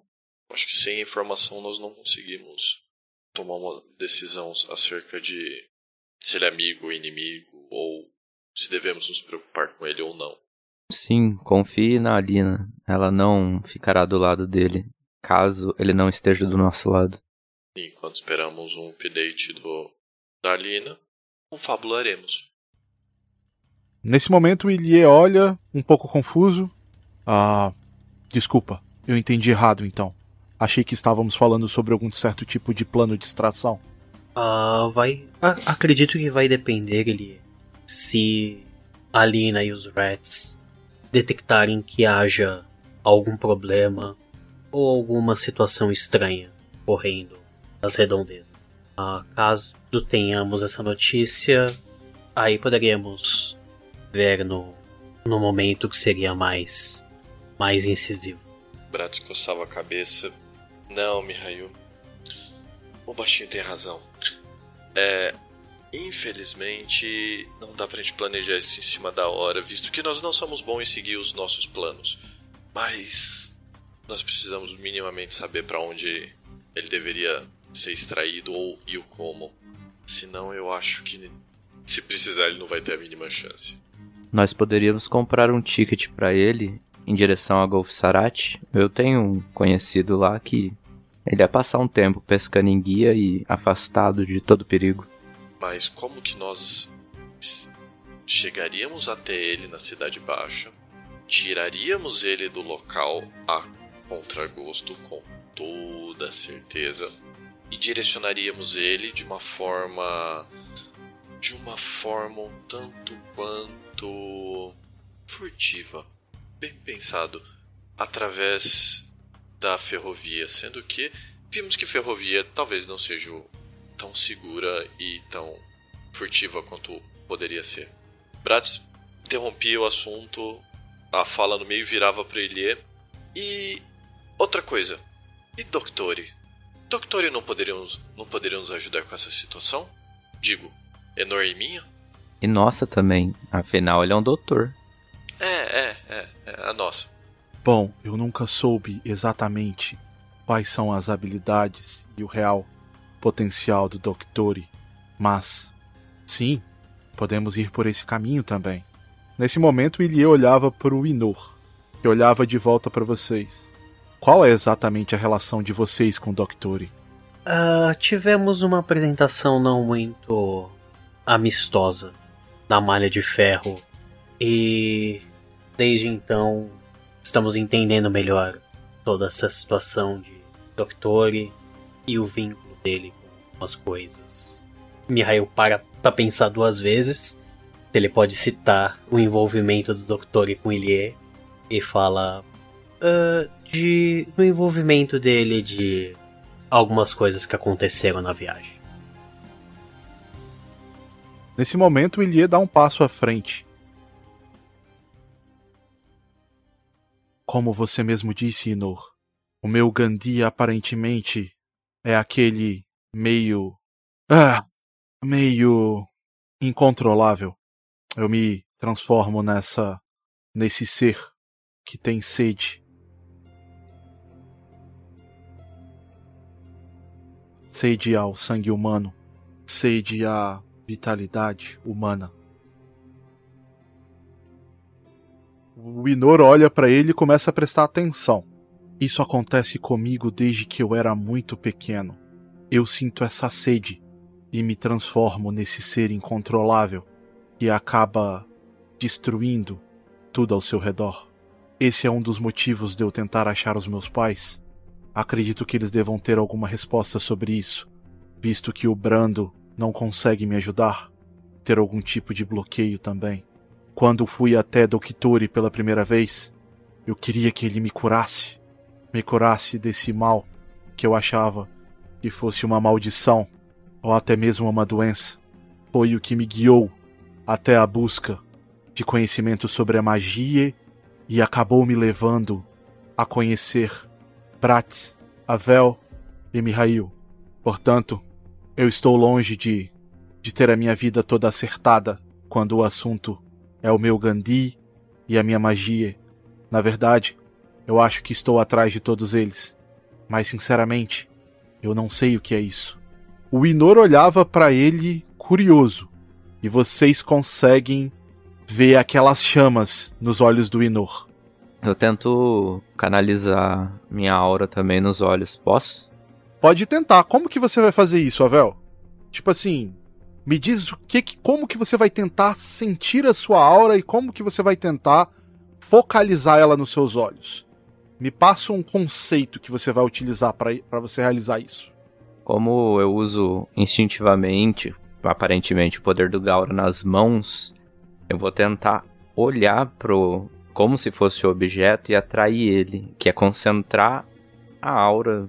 D: Acho que sem informação nós não conseguimos tomar uma decisão acerca de se ele é amigo ou inimigo ou se devemos nos preocupar com ele ou não.
C: Sim, confie na Alina. Ela não ficará do lado dele, caso ele não esteja do nosso lado.
D: Enquanto esperamos um update do, da Alina, confabularemos.
A: Nesse momento, o Ilie olha, um pouco confuso. Ah, desculpa, eu entendi errado então. Achei que estávamos falando sobre algum certo tipo de plano de extração.
E: Ah, vai. acredito que vai depender, Ilie se a Lina e os Rats detectarem que haja algum problema ou alguma situação estranha correndo nas redondezas. Ah, caso tenhamos essa notícia, aí poderíamos ver no, no momento que seria mais, mais incisivo.
D: Bratz coçava a cabeça. Não, Mihail. O baixinho tem razão. É, Infelizmente, não dá pra gente planejar isso em cima da hora, visto que nós não somos bons em seguir os nossos planos. Mas nós precisamos minimamente saber para onde ele deveria ser extraído ou e o como. Senão eu acho que se precisar ele não vai ter a mínima chance.
C: Nós poderíamos comprar um ticket para ele em direção a Golf Sarat. Eu tenho um conhecido lá que ele ia passar um tempo pescando em guia e afastado de todo perigo.
D: Mas como que nós chegaríamos até ele na Cidade Baixa, tiraríamos ele do local a contragosto com toda certeza e direcionaríamos ele de uma forma de uma forma um tanto quanto furtiva, bem pensado, através da ferrovia, sendo que vimos que ferrovia talvez não seja tão segura e tão furtiva quanto poderia ser. Bratz interrompia o assunto, a fala no meio virava para Elie. E outra coisa, e Doctori? Doctori não poderiam, não poderiam nos ajudar com essa situação? Digo, Enor e minha?
C: E nossa também, afinal ele é um doutor.
D: É, é, é, é a nossa.
A: Bom, eu nunca soube exatamente quais são as habilidades e o real potencial do Doctori, mas sim, podemos ir por esse caminho também. Nesse momento, Ilie olhava para o Inor, que olhava de volta para vocês. Qual é exatamente a relação de vocês com o Doctori?
E: Uh, tivemos uma apresentação não muito amistosa da malha de ferro e desde então estamos entendendo melhor toda essa situação de Doctore e o vínculo dele com as coisas. Mihail para pra pensar duas vezes. Ele pode citar o envolvimento do Doctore com Ilie e fala uh, de no envolvimento dele de algumas coisas que aconteceram na viagem.
A: Nesse momento, Ilie dá um passo à frente. Como você mesmo disse, Inor, o meu Gandhi aparentemente é aquele meio. Ah! meio. incontrolável. Eu me transformo nessa. nesse ser que tem sede. Sede ao sangue humano. Sede à vitalidade humana. O Inor olha para ele e começa a prestar atenção. Isso acontece comigo desde que eu era muito pequeno. Eu sinto essa sede e me transformo nesse ser incontrolável que acaba destruindo tudo ao seu redor. Esse é um dos motivos de eu tentar achar os meus pais. Acredito que eles devam ter alguma resposta sobre isso, visto que o Brando não consegue me ajudar, ter algum tipo de bloqueio também. Quando fui até Dokituri pela primeira vez, eu queria que ele me curasse, me curasse desse mal que eu achava que fosse uma maldição ou até mesmo uma doença. Foi o que me guiou até a busca de conhecimento sobre a magia e acabou me levando a conhecer Bratz, Avel e Mihail. Portanto, eu estou longe de, de ter a minha vida toda acertada quando o assunto é o meu Gandhi e a minha magia. Na verdade, eu acho que estou atrás de todos eles. Mas sinceramente, eu não sei o que é isso. O Inor olhava para ele curioso, e vocês conseguem ver aquelas chamas nos olhos do Inor.
C: Eu tento canalizar minha aura também nos olhos. Posso?
A: Pode tentar. Como que você vai fazer isso, Avel? Tipo assim, me diz o que, como que você vai tentar sentir a sua aura e como que você vai tentar focalizar ela nos seus olhos. Me passa um conceito que você vai utilizar para você realizar isso.
C: Como eu uso instintivamente, aparentemente, o poder do Gaura nas mãos, eu vou tentar olhar pro como se fosse o objeto e atrair ele, que é concentrar a aura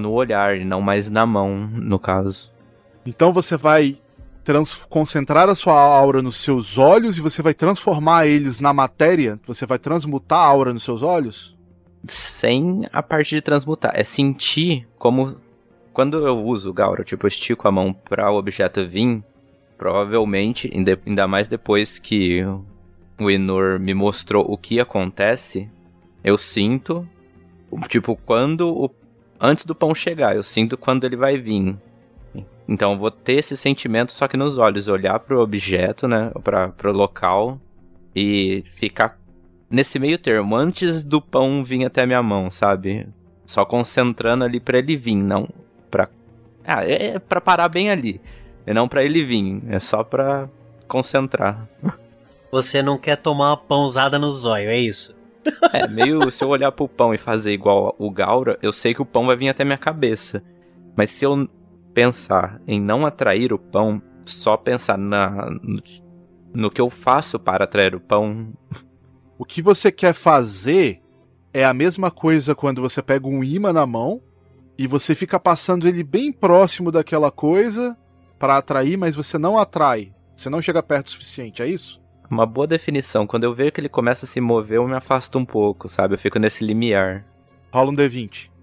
C: no olhar e não mais na mão, no caso.
A: Então você vai concentrar a sua aura nos seus olhos e você vai transformar eles na matéria? Você vai transmutar a aura nos seus olhos?
C: Sem a parte de transmutar. É sentir como. Quando eu uso o Gaura, tipo, eu estico a mão para o objeto vir, provavelmente, ainda mais depois que o Inor me mostrou o que acontece, eu sinto. Tipo, quando o antes do pão chegar, eu sinto quando ele vai vir. Então eu vou ter esse sentimento só que nos olhos, olhar pro objeto, né, para pro local e ficar nesse meio termo, antes do pão vir até a minha mão, sabe? Só concentrando ali para ele vir, não para Ah, é, é para parar bem ali. E não para ele vir, é só para concentrar.
E: Você não quer tomar uma pãozada no zóio, é isso?
C: É, meio se eu olhar pro pão e fazer igual o Gaura, eu sei que o pão vai vir até minha cabeça. Mas se eu pensar em não atrair o pão, só pensar na, no, no que eu faço para atrair o pão.
A: O que você quer fazer é a mesma coisa quando você pega um imã na mão e você fica passando ele bem próximo daquela coisa para atrair, mas você não atrai. Você não chega perto o suficiente, é isso?
C: Uma boa definição. Quando eu vejo que ele começa a se mover, eu me afasto um pouco, sabe? Eu fico nesse limiar.
A: Rola um D20.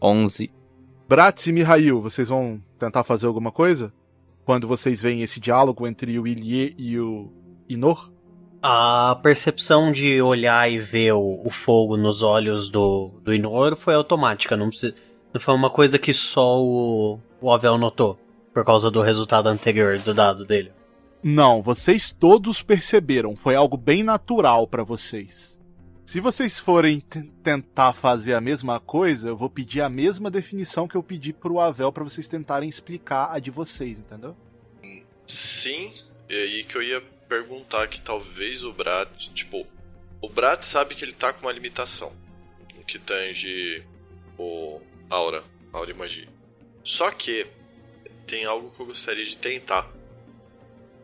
C: 11.
A: Bratz e Mihail, vocês vão tentar fazer alguma coisa? Quando vocês veem esse diálogo entre o Ilie e o Inor?
E: A percepção de olhar e ver o, o fogo nos olhos do, do Inor foi automática, não, precisa, não foi uma coisa que só o, o Avel notou, por causa do resultado anterior do dado dele.
A: Não, vocês todos perceberam, foi algo bem natural para vocês. Se vocês forem tentar fazer a mesma coisa, eu vou pedir a mesma definição que eu pedi pro Avel para vocês tentarem explicar a de vocês, entendeu?
D: Sim, e aí que eu ia perguntar que talvez o Brad, tipo, o Brad sabe que ele tá com uma limitação no que tange o aura, aura e magia. Só que tem algo que eu gostaria de tentar.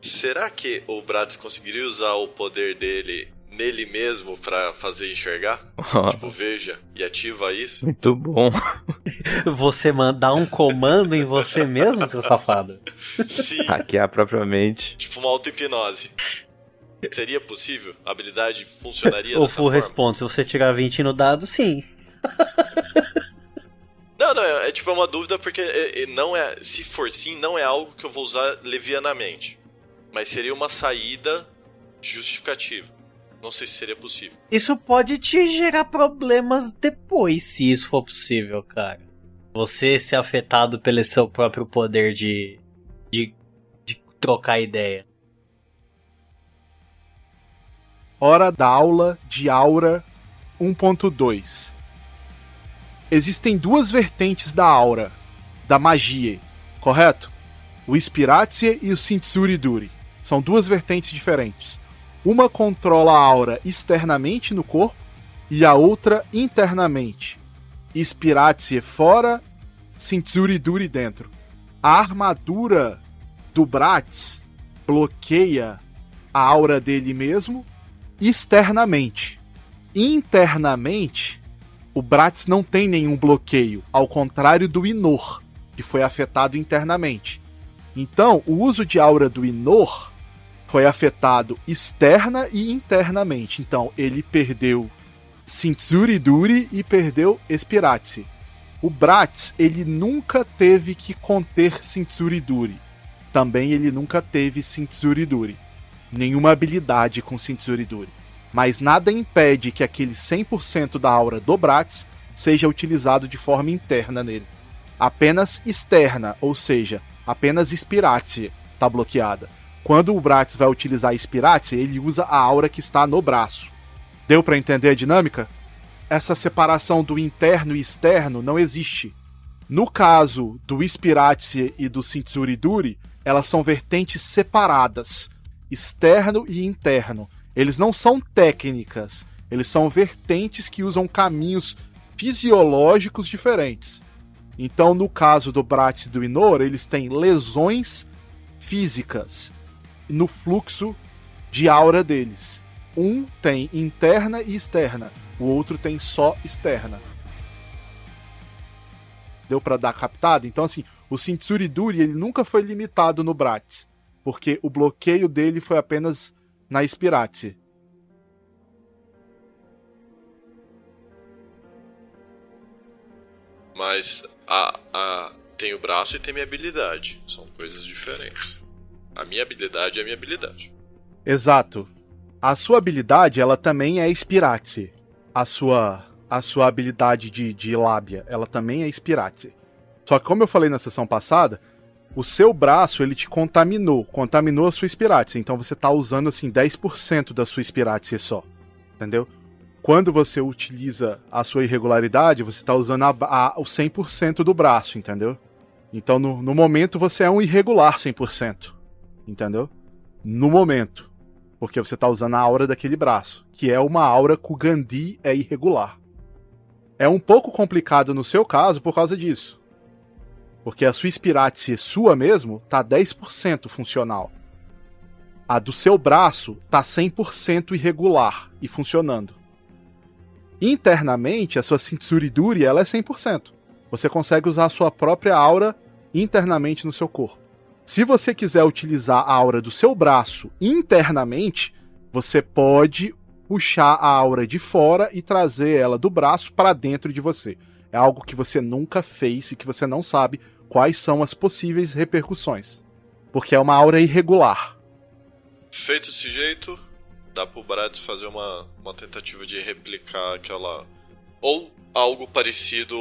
D: Será que o Brad conseguiria usar o poder dele nele mesmo para fazer enxergar? Oh. Tipo, veja e ativa isso.
C: Muito bom.
E: Você mandar um comando em você mesmo, seu safado?
D: Sim.
C: Hackear propriamente.
D: Tipo uma auto-hipnose. Seria possível? A habilidade funcionaria
E: O full response, se você tirar 20 no dado, sim.
D: Não, não, é, é tipo é uma dúvida porque é, é, não é, se for sim, não é algo que eu vou usar levianamente. Mas seria uma saída justificativa. Não sei se seria possível.
E: Isso pode te gerar problemas depois, se isso for possível, cara. Você ser afetado pelo seu próprio poder de, de, de trocar ideia.
A: Hora da aula de Aura 1.2 Existem duas vertentes da aura, da magia, correto? O Spiratsia e o Sintsuri Duri. São duas vertentes diferentes. Uma controla a aura externamente no corpo e a outra internamente. Spiratse fora, Cintsuri Duri dentro. A armadura do Bratz bloqueia a aura dele mesmo externamente. Internamente, o Bratz não tem nenhum bloqueio, ao contrário do Inor, que foi afetado internamente. Então, o uso de aura do Inor foi afetado externa e internamente. Então, ele perdeu Sintsuri Duri e perdeu Espiratse. O Bratz, ele nunca teve que conter Sintsuri Duri. Também ele nunca teve Sintsuri Duri. Nenhuma habilidade com Sintsuri Duri. Mas nada impede que aquele 100% da aura do Bratz seja utilizado de forma interna nele. Apenas externa, ou seja, apenas Espiratse está bloqueada. Quando o Brax vai utilizar Spirate, ele usa a aura que está no braço. Deu para entender a dinâmica? Essa separação do interno e externo não existe. No caso do Spirate e do Duri, elas são vertentes separadas, externo e interno. Eles não são técnicas, eles são vertentes que usam caminhos fisiológicos diferentes. Então, no caso do Bratz e do Inor, eles têm lesões físicas no fluxo de aura deles. Um tem interna e externa, o outro tem só externa. Deu para dar captada? Então assim, o Sintsuri Duri ele nunca foi limitado no Bratz, porque o bloqueio dele foi apenas na Spirate.
D: Mas a, a, tem o braço e tem minha habilidade. São coisas diferentes. A minha habilidade é a minha habilidade.
A: Exato. A sua habilidade, ela também é Spiratse. A sua a sua habilidade de, de lábia, ela também é Spiratse. Só que como eu falei na sessão passada, o seu braço, ele te contaminou, contaminou a sua Spiratse. Então você tá usando, assim, 10% da sua Spiratse só. Entendeu? Quando você utiliza a sua irregularidade, você tá usando a, a, o 100% do braço, entendeu? Então, no, no momento, você é um irregular 100% entendeu? No momento. Porque você tá usando a aura daquele braço, que é uma aura que o Gandhi é irregular. É um pouco complicado no seu caso por causa disso. Porque a sua Spiratse sua mesmo tá 10% funcional. A do seu braço tá 100% irregular e funcionando. Internamente, a sua Duri ela é 100%. Você consegue usar a sua própria aura internamente no seu corpo. Se você quiser utilizar a aura do seu braço internamente, você pode puxar a aura de fora e trazer ela do braço para dentro de você. É algo que você nunca fez e que você não sabe quais são as possíveis repercussões. Porque é uma aura irregular.
D: Feito desse jeito, dá pro Bratz fazer uma, uma tentativa de replicar aquela. Ou algo parecido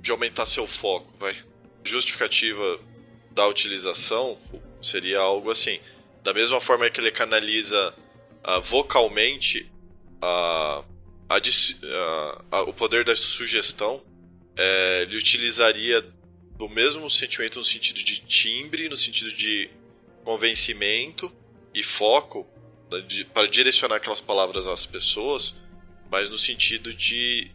D: de aumentar seu foco, vai. Justificativa da utilização seria algo assim. Da mesma forma que ele canaliza uh, vocalmente uh, a, a, o poder da sugestão é, ele utilizaria do mesmo sentimento no sentido de timbre, no sentido de convencimento e foco né, de, para direcionar aquelas palavras às pessoas, mas no sentido de,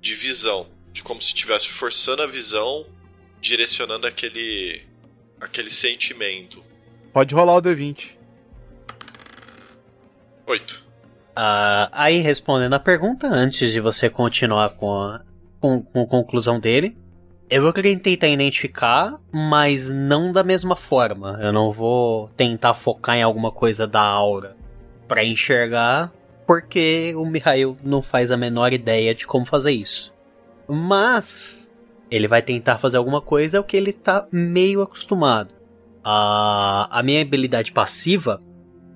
D: de visão, de como se estivesse forçando a visão, direcionando aquele aquele sentimento.
A: Pode rolar o D20.
D: Oito.
E: Uh, aí, respondendo a pergunta, antes de você continuar com a, com, com a conclusão dele, eu vou tentar identificar, mas não da mesma forma. Eu não vou tentar focar em alguma coisa da aura para enxergar, porque o Mihail não faz a menor ideia de como fazer isso. Mas ele vai tentar fazer alguma coisa o que ele tá meio acostumado. A, a minha habilidade passiva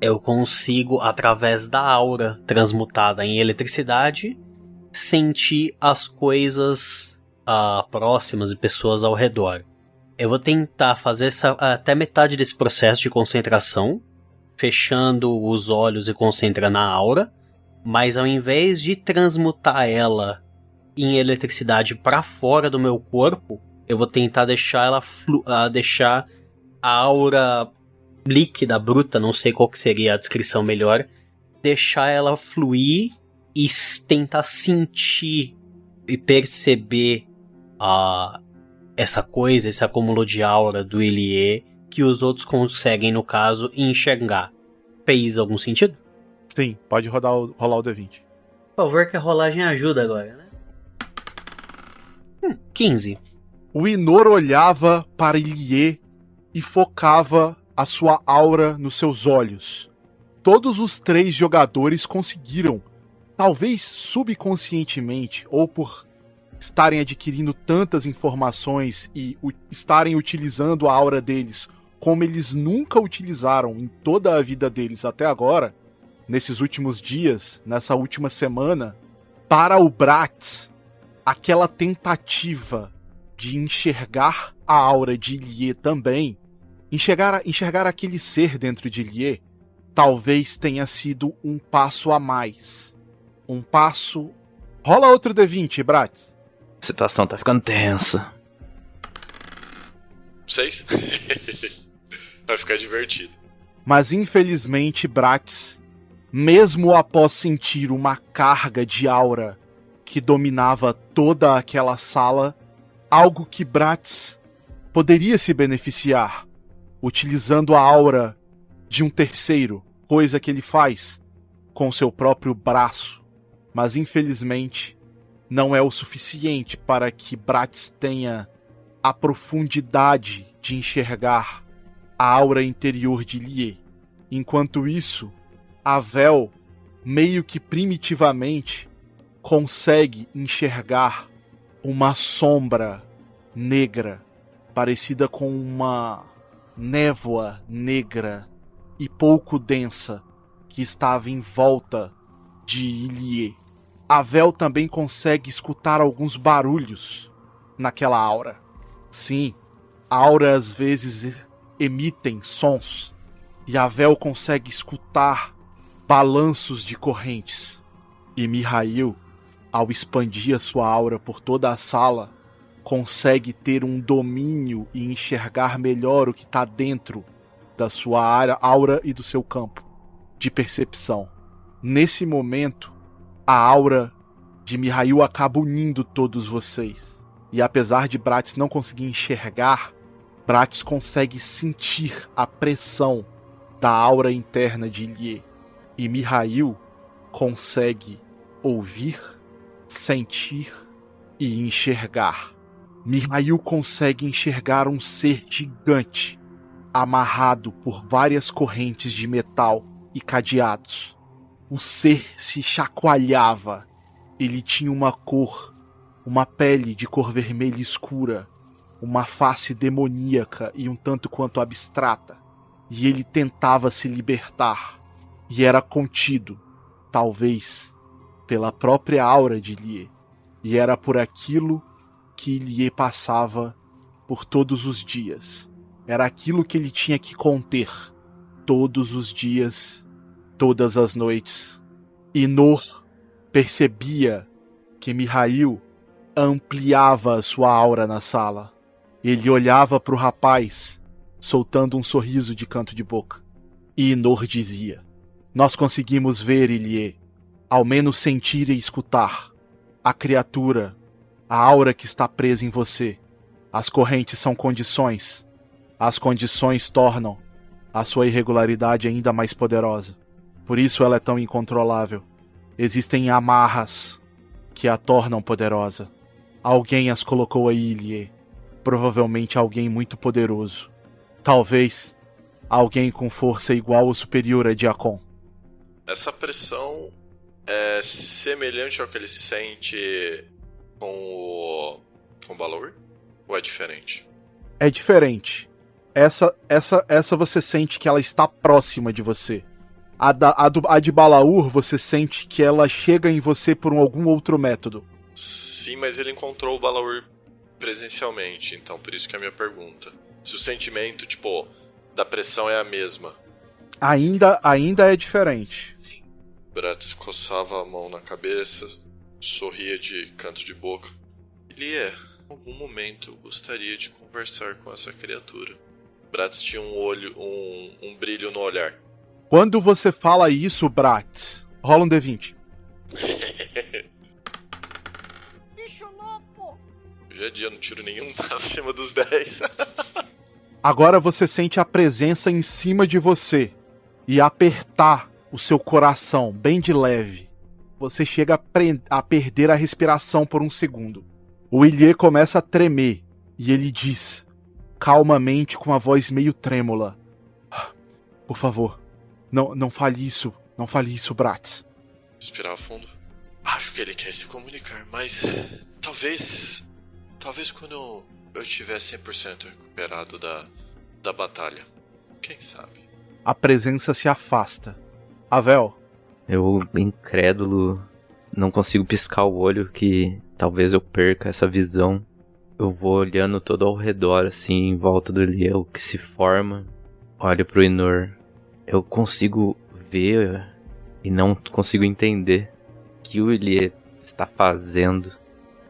E: eu consigo, através da aura transmutada em eletricidade, sentir as coisas uh, próximas e pessoas ao redor. Eu vou tentar fazer essa, até metade desse processo de concentração, fechando os olhos e concentrando na aura, mas ao invés de transmutar ela em eletricidade para fora do meu corpo, eu vou tentar deixar ela uh, deixar a aura líquida, bruta, não sei qual que seria a descrição melhor, deixar ela fluir e tentar sentir e perceber a essa coisa, esse acúmulo de aura do Ilie que os outros conseguem, no caso, enxergar. Fez algum sentido?
A: Sim, pode rodar o, rolar o D20.
E: Por favor, que a rolagem ajuda agora, né? Hum, 15.
A: O Inor olhava para Ilie e focava a sua aura nos seus olhos. Todos os três jogadores conseguiram, talvez subconscientemente ou por estarem adquirindo tantas informações e estarem utilizando a aura deles como eles nunca utilizaram em toda a vida deles até agora, nesses últimos dias, nessa última semana, para o Bratz, aquela tentativa de enxergar a aura de Ilie também Enxergar, enxergar aquele ser dentro de Lier talvez tenha sido um passo a mais. Um passo. Rola outro D20, Bratz.
C: A situação tá ficando tensa.
D: Seis? Vai ficar divertido.
A: Mas infelizmente, Bratz, mesmo após sentir uma carga de aura que dominava toda aquela sala, algo que Bratz poderia se beneficiar utilizando a aura de um terceiro, coisa que ele faz com seu próprio braço. Mas infelizmente não é o suficiente para que Bratz tenha a profundidade de enxergar a aura interior de Lie. Enquanto isso, Avel, meio que primitivamente, consegue enxergar uma sombra negra, parecida com uma névoa negra e pouco densa que estava em volta de Ilie. Avel também consegue escutar alguns barulhos naquela aura. Sim, auras às vezes emitem sons e Avel consegue escutar balanços de correntes. E Mihail, ao expandir a sua aura por toda a sala, consegue ter um domínio e enxergar melhor o que está dentro da sua área, aura e do seu campo de percepção. Nesse momento, a aura de Mihail acaba unindo todos vocês. E apesar de Bratis não conseguir enxergar, Bratis consegue sentir a pressão da aura interna de Ilie. E Mihail consegue ouvir, sentir e enxergar. Mihail consegue enxergar um ser gigante, amarrado por várias correntes de metal e cadeados. O ser se chacoalhava. Ele tinha uma cor, uma pele de cor vermelha escura, uma face demoníaca e um tanto quanto abstrata. E ele tentava se libertar, e era contido, talvez, pela própria aura de Lie. E era por aquilo que lhe passava por todos os dias. Era aquilo que ele tinha que conter todos os dias, todas as noites. E Nor percebia que Mihail ampliava sua aura na sala. Ele olhava para o rapaz, soltando um sorriso de canto de boca. E Inor dizia: Nós conseguimos ver, Ilie, ao menos sentir e escutar, a criatura, a aura que está presa em você. As correntes são condições. As condições tornam a sua irregularidade ainda mais poderosa. Por isso ela é tão incontrolável. Existem amarras que a tornam poderosa. Alguém as colocou aí, Ilie. Provavelmente alguém muito poderoso. Talvez alguém com força igual ou superior a Diacon.
D: Essa pressão é semelhante ao que ele sente com o. com o Balor? Ou é diferente?
A: É diferente. Essa, essa, essa você sente que ela está próxima de você. A, da, a, do, a de Balaur, você sente que ela chega em você por um, algum outro método.
D: Sim, mas ele encontrou o Balaur presencialmente, então por isso que é a minha pergunta. Se o sentimento, tipo, da pressão é a mesma.
A: Ainda, ainda é diferente.
D: Sim. Bratz coçava a mão na cabeça, sorria de canto de boca. Ele é. Em algum momento eu gostaria de conversar com essa criatura. Bratz tinha um olho, um, um brilho no olhar.
A: Quando você fala isso, Bratz, rola um D20.
D: Bicho louco! Hoje é dia, não tiro nenhum acima dos 10.
A: Agora você sente a presença em cima de você e apertar o seu coração bem de leve. Você chega a, a perder a respiração por um segundo. O Ilie começa a tremer e ele diz, calmamente, com a voz meio trêmula: Por favor, não, não fale isso, não fale isso, Bratz.
D: Respirar fundo. Acho que ele quer se comunicar, mas talvez. Talvez quando eu, eu estiver 100% recuperado da, da batalha. Quem sabe?
A: A presença se afasta. Avel.
C: Eu, incrédulo, não consigo piscar o olho que talvez eu perca essa visão. Eu vou olhando todo ao redor, assim, em volta do Liel que se forma. Olho pro Inor. Eu consigo ver e não consigo entender o que o Elie está fazendo.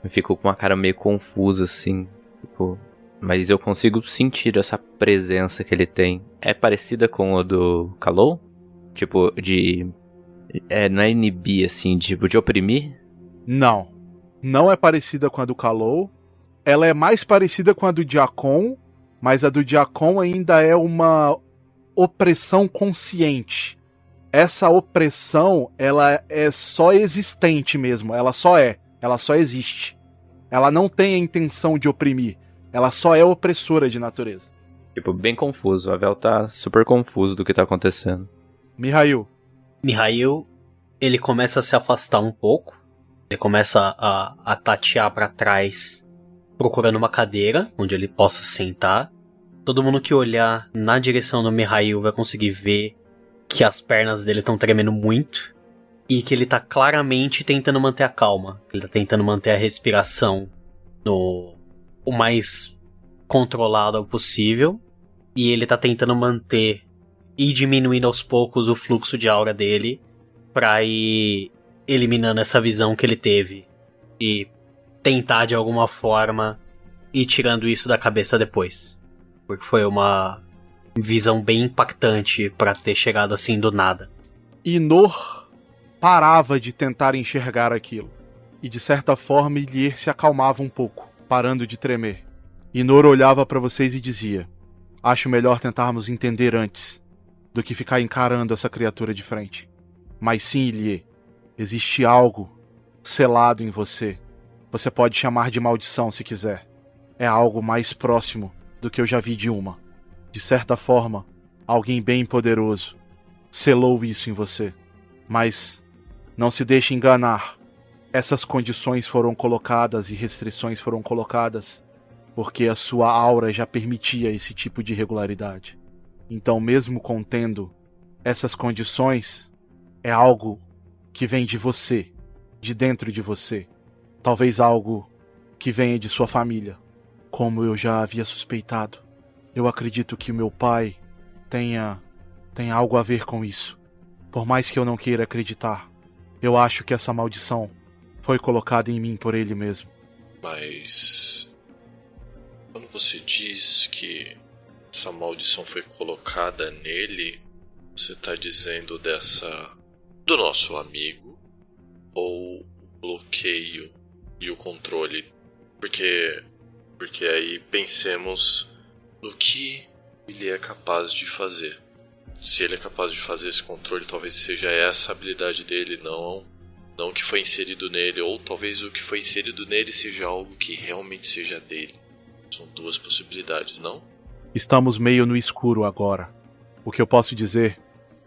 C: Eu fico com uma cara meio confusa, assim. Tipo, mas eu consigo sentir essa presença que ele tem. É parecida com a do Kalou? Tipo, de é, não é inibir, assim, tipo, de oprimir?
A: Não. Não é parecida com a do Kalou. Ela é mais parecida com a do Diacon, mas a do Diacon ainda é uma opressão consciente. Essa opressão, ela é só existente mesmo. Ela só é. Ela só existe. Ela não tem a intenção de oprimir. Ela só é opressora de natureza.
C: Tipo, bem confuso. A Vel tá super confuso do que tá acontecendo.
A: Mihail,
E: Mihail, ele começa a se afastar um pouco. Ele começa a, a tatear para trás, procurando uma cadeira onde ele possa sentar. Todo mundo que olhar na direção do Mihail vai conseguir ver que as pernas dele estão tremendo muito e que ele tá claramente tentando manter a calma. Ele tá tentando manter a respiração no o mais controlado possível e ele tá tentando manter e diminuindo aos poucos o fluxo de aura dele para ir eliminando essa visão que ele teve e tentar de alguma forma ir tirando isso da cabeça depois. Porque foi uma visão bem impactante para ter chegado assim do nada.
A: Inor parava de tentar enxergar aquilo. E de certa forma Ilier se acalmava um pouco, parando de tremer. Inor olhava para vocês e dizia: Acho melhor tentarmos entender antes do que ficar encarando essa criatura de frente. Mas sim, Ilie, existe algo selado em você. Você pode chamar de maldição se quiser. É algo mais próximo do que eu já vi de uma. De certa forma, alguém bem poderoso selou isso em você. Mas não se deixe enganar. Essas condições foram colocadas e restrições foram colocadas porque a sua aura já permitia esse tipo de regularidade. Então, mesmo contendo essas condições, é algo que vem de você, de dentro de você. Talvez algo que venha de sua família, como eu já havia suspeitado. Eu acredito que meu pai tenha tenha algo a ver com isso. Por mais que eu não queira acreditar, Eu acho que essa maldição foi colocada em mim por ele mesmo.
D: Mas. Quando você diz que essa maldição foi colocada nele, você está dizendo dessa. do nosso amigo? Ou o bloqueio e o controle? Porque. Porque aí pensemos no que ele é capaz de fazer. Se ele é capaz de fazer esse controle, talvez seja essa habilidade dele, não não o que foi inserido nele, ou talvez o que foi inserido nele seja algo que realmente seja dele. São duas possibilidades, não?
A: Estamos meio no escuro agora. O que eu posso dizer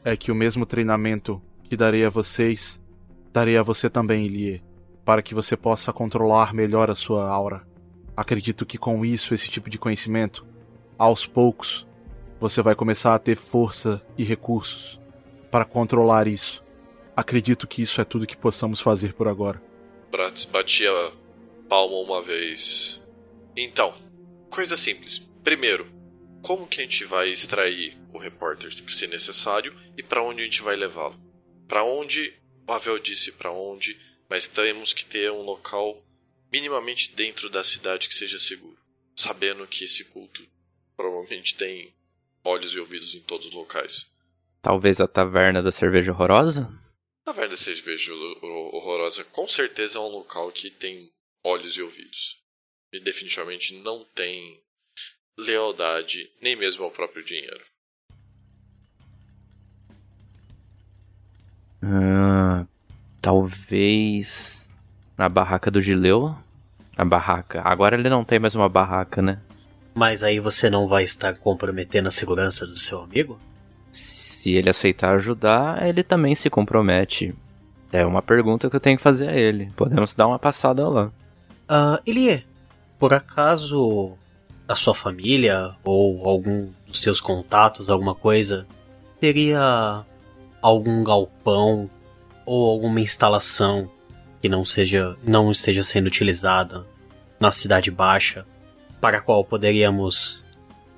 A: é que o mesmo treinamento que darei a vocês, darei a você também, Ilie, para que você possa controlar melhor a sua aura. Acredito que com isso, esse tipo de conhecimento, aos poucos, você vai começar a ter força e recursos para controlar isso. Acredito que isso é tudo que possamos fazer por agora.
D: Bratz batia palma uma vez. Então, coisa simples. Primeiro, como que a gente vai extrair o repórter se necessário e para onde a gente vai levá-lo? Para onde? O Avel disse para onde, mas temos que ter um local minimamente dentro da cidade que seja seguro, sabendo que esse culto provavelmente tem olhos e ouvidos em todos os locais.
C: Talvez a taverna da cerveja horrorosa?
D: A Taverna da Cerveja Horrorosa com certeza é um local que tem olhos e ouvidos. E definitivamente não tem lealdade, nem mesmo ao próprio dinheiro.
C: Ah, talvez na barraca do Gileu. A barraca. Agora ele não tem mais uma barraca, né?
E: Mas aí você não vai estar comprometendo a segurança do seu amigo?
C: Se ele aceitar ajudar, ele também se compromete. É uma pergunta que eu tenho que fazer a ele. Podemos dar uma passada lá.
E: Uh, Elie, por acaso a sua família ou algum dos seus contatos, alguma coisa, teria algum galpão ou alguma instalação que não seja não esteja sendo utilizada na cidade baixa para a qual poderíamos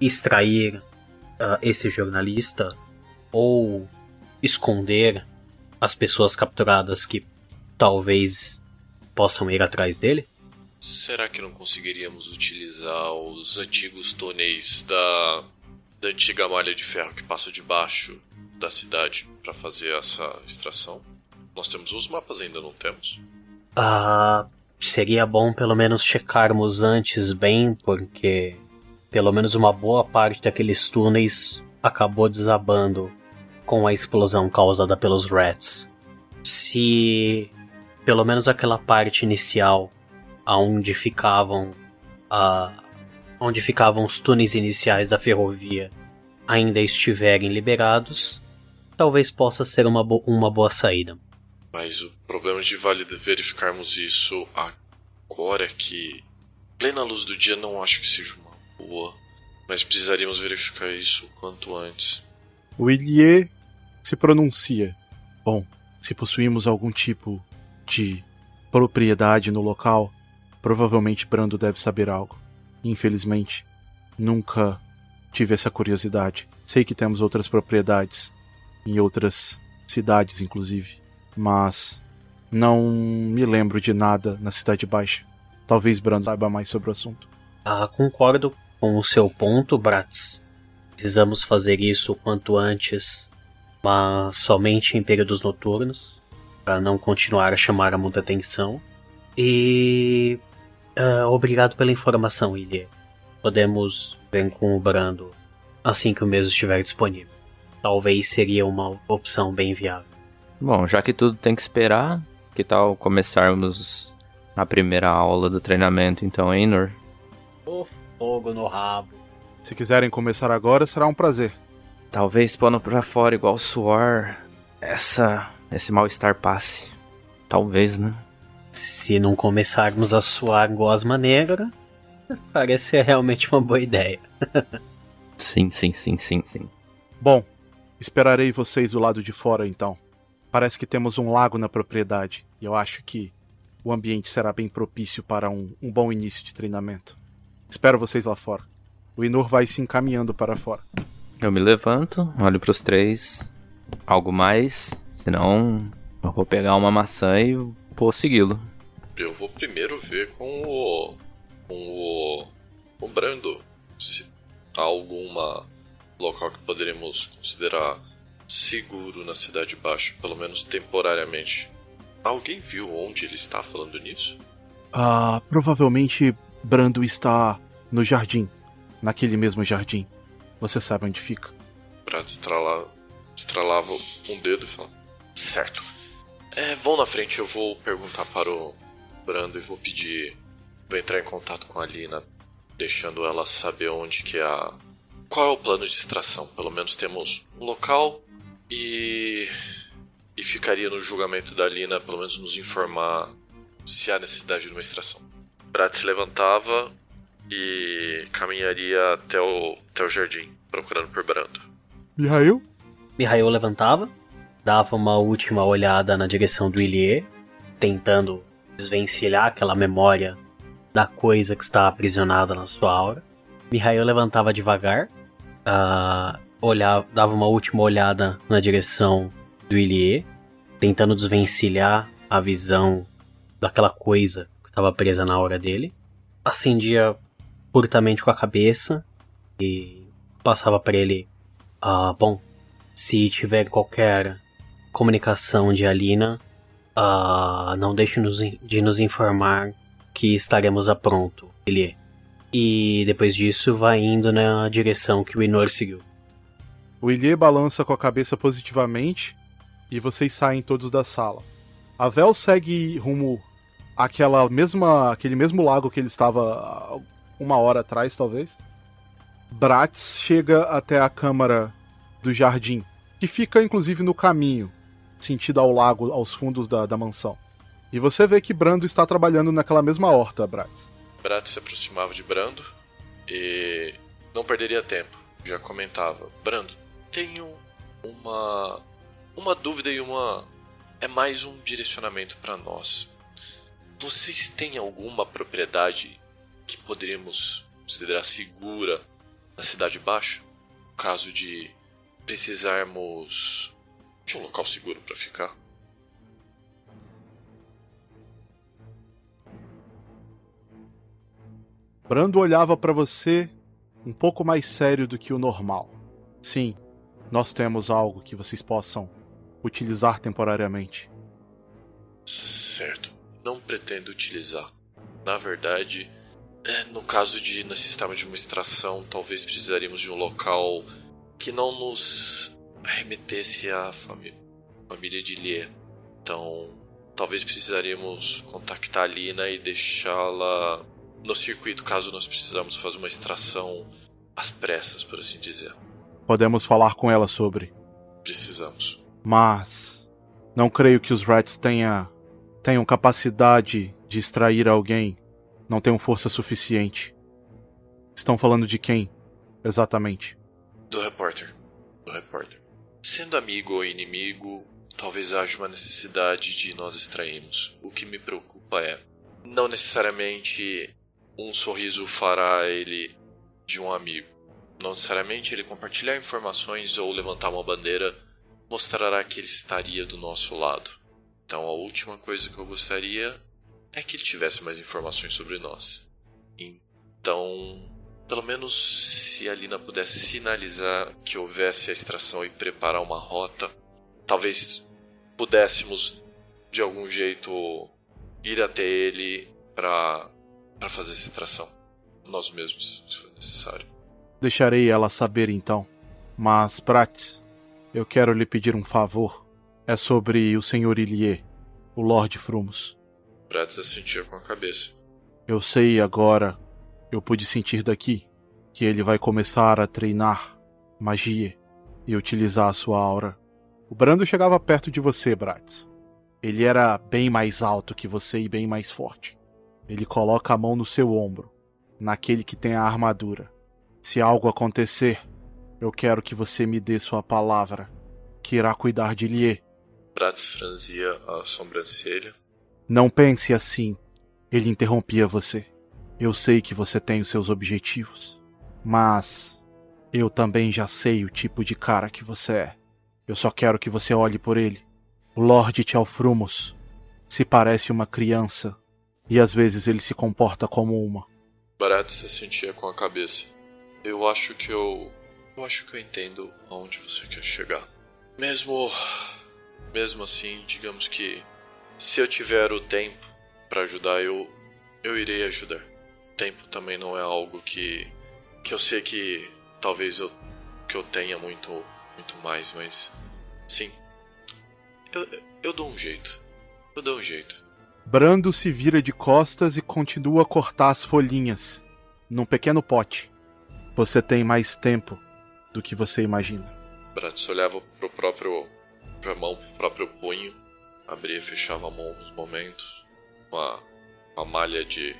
E: extrair uh, esse jornalista ou esconder as pessoas capturadas que talvez possam ir atrás dele?
D: Será que não conseguiríamos utilizar os antigos túneis da, da antiga malha de ferro que passa debaixo da cidade para fazer essa extração? Nós temos os mapas ainda, não temos?
E: Ah, seria bom pelo menos checarmos antes bem, porque pelo menos uma boa parte daqueles túneis acabou desabando com a explosão causada pelos rats. Se pelo menos aquela parte inicial aonde ficavam a onde ficavam os túneis iniciais da ferrovia ainda estiverem liberados, talvez possa ser uma, bo uma boa saída.
D: Mas o problema de verificarmos isso agora é que plena luz do dia não acho que seja uma boa, mas precisaríamos verificar isso o quanto antes.
A: O Ilie se pronuncia. Bom, se possuímos algum tipo de propriedade no local, provavelmente Brando deve saber algo. Infelizmente, nunca tive essa curiosidade. Sei que temos outras propriedades em outras cidades, inclusive, mas não me lembro de nada na Cidade Baixa. Talvez Brando saiba mais sobre o assunto.
E: Ah, concordo com o seu ponto, Bratz. Precisamos fazer isso o quanto antes mas somente em períodos noturnos, para não continuar a chamar muita atenção. E uh, obrigado pela informação, Ilha. Podemos ver com o Brando assim que o mesmo estiver disponível. Talvez seria uma opção bem viável.
C: Bom, já que tudo tem que esperar, que tal começarmos a primeira aula do treinamento então, hein, Nur?
E: O fogo no rabo.
A: Se quiserem começar agora, será um prazer.
C: Talvez pondo pra fora igual suor, essa esse mal-estar passe. Talvez, né?
E: Se não começarmos a suar gosma negra, parece ser realmente uma boa ideia.
C: sim, sim, sim, sim, sim.
A: Bom, esperarei vocês do lado de fora então. Parece que temos um lago na propriedade e eu acho que o ambiente será bem propício para um, um bom início de treinamento. Espero vocês lá fora. O Inur vai se encaminhando para fora.
C: Eu me levanto, olho para os três. Algo mais? Senão, Eu vou pegar uma maçã e vou segui-lo.
D: Eu vou primeiro ver com o. com o. o Brando. Se há alguma local que poderíamos considerar seguro na Cidade Baixa, pelo menos temporariamente. Alguém viu onde ele está falando nisso?
A: Ah, provavelmente Brando está no jardim. Naquele mesmo jardim. Você sabe onde fica?
D: Brado estrala, estralava um dedo e falava: Certo. É, vão na frente, eu vou perguntar para o Brando e vou pedir. Vou entrar em contato com a Lina, deixando ela saber onde que é a. Qual é o plano de extração? Pelo menos temos um local e. E ficaria no julgamento da Lina, pelo menos nos informar se há necessidade de uma extração. Brat se levantava e caminharia até o, até o jardim, procurando por Brando.
A: Mihail?
E: Mihail levantava, dava uma última olhada na direção do Ilie, tentando desvencilhar aquela memória da coisa que está aprisionada na sua aura. Mihail levantava devagar, uh, olhava, dava uma última olhada na direção do Ilie, tentando desvencilhar a visão daquela coisa que estava presa na aura dele. Acendia curtamente com a cabeça e passava para ele: ah, Bom, se tiver qualquer comunicação de Alina, ah, não deixe -nos de nos informar que estaremos a pronto, ele E depois disso vai indo na direção que o Inor seguiu.
A: O Ilie balança com a cabeça positivamente e vocês saem todos da sala. A Vel segue rumo àquela mesma, aquele mesmo lago que ele estava uma hora atrás, talvez. Bratz chega até a câmara do jardim, que fica inclusive no caminho, sentido ao lago, aos fundos da, da mansão. E você vê que Brando está trabalhando naquela mesma horta, Bratz.
D: Bratz se aproximava de Brando e não perderia tempo. Já comentava, Brando, tenho uma uma dúvida e uma é mais um direcionamento para nós. Vocês têm alguma propriedade que poderíamos considerar segura na Cidade Baixa, no caso de precisarmos de um local seguro para ficar.
A: Brando olhava para você um pouco mais sério do que o normal. Sim, nós temos algo que vocês possam utilizar temporariamente.
D: Certo, não pretendo utilizar. Na verdade, é, no caso de necessitarmos de uma extração, talvez precisaríamos de um local que não nos remetesse à família, família de Lie. Então, talvez precisaríamos contactar a Lina e deixá-la no circuito caso nós precisamos fazer uma extração às pressas, por assim dizer.
A: Podemos falar com ela sobre.
D: Precisamos.
A: Mas não creio que os Rats tenha, tenham capacidade de extrair alguém não tenham força suficiente. Estão falando de quem, exatamente?
D: Do repórter. Do repórter. Sendo amigo ou inimigo, talvez haja uma necessidade de nós extrairmos. O que me preocupa é, não necessariamente um sorriso fará ele de um amigo. Não necessariamente ele compartilhar informações ou levantar uma bandeira mostrará que ele estaria do nosso lado. Então a última coisa que eu gostaria é que ele tivesse mais informações sobre nós. Então, pelo menos se a Lina pudesse sinalizar que houvesse a extração e preparar uma rota, talvez pudéssemos de algum jeito ir até ele para para fazer essa extração nós mesmos, se for necessário.
A: Deixarei ela saber então. Mas, Prates, eu quero lhe pedir um favor. É sobre o Sr. Ilie, o Lord Frumos.
D: Bratz assentia com a cabeça.
A: Eu sei agora, eu pude sentir daqui, que ele vai começar a treinar magia e utilizar a sua aura. O Brando chegava perto de você, Bratz. Ele era bem mais alto que você e bem mais forte. Ele coloca a mão no seu ombro, naquele que tem a armadura. Se algo acontecer, eu quero que você me dê sua palavra, que irá cuidar de Lie.
D: Bratz franzia a sobrancelha
A: não pense assim. Ele interrompia você. Eu sei que você tem os seus objetivos. Mas eu também já sei o tipo de cara que você é. Eu só quero que você olhe por ele O Lorde Tchalfrumos se parece uma criança e às vezes ele se comporta como uma.
D: Barat se sentia com a cabeça. Eu acho que eu. Eu acho que eu entendo aonde você quer chegar. Mesmo. Mesmo assim, digamos que. Se eu tiver o tempo para ajudar, eu. Eu irei ajudar. Tempo também não é algo que. Que eu sei que. Talvez eu. Que eu tenha muito. Muito mais, mas. Sim. Eu, eu dou um jeito. Eu dou um jeito.
A: Brando se vira de costas e continua a cortar as folhinhas num pequeno pote. Você tem mais tempo do que você imagina.
D: Bratis olhava pro próprio. pra mão, pro próprio punho. Abria e fechava a mão alguns momentos. Com a, com a malha de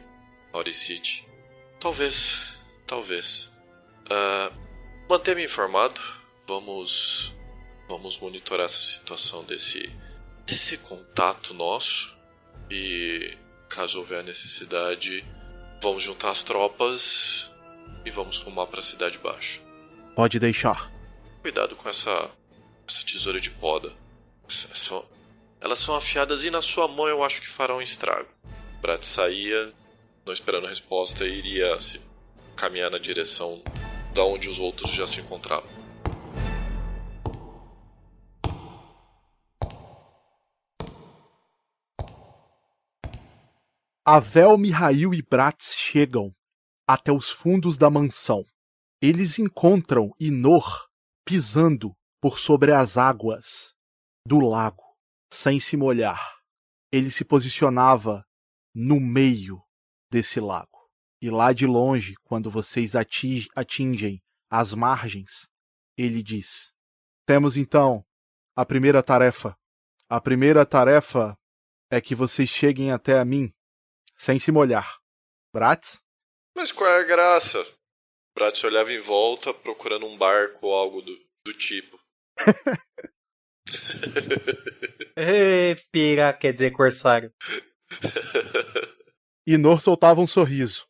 D: Auricite. Talvez. Talvez. Uh, Manter-me informado. Vamos. Vamos monitorar essa situação desse. desse contato nosso. E caso houver necessidade, vamos juntar as tropas e vamos rumar para a cidade baixa.
A: Pode deixar.
D: Cuidado com essa essa tesoura de poda. Só, elas são afiadas e na sua mão eu acho que farão um estrago. Brat saía, não esperando resposta, iria se caminhar na direção da onde os outros já se encontravam.
A: Avel, Mihail e Bratz chegam até os fundos da mansão. Eles encontram Inor pisando por sobre as águas do lago, sem se molhar. Ele se posicionava no meio desse lago. E lá de longe, quando vocês atingem as margens, ele diz: Temos então a primeira tarefa. A primeira tarefa é que vocês cheguem até a mim sem se molhar. Bratz?
D: Mas qual é a graça? Bratz olhava em volta procurando um barco ou algo do, do tipo.
E: Ei, pira, quer dizer corsário.
A: Inor soltava um sorriso.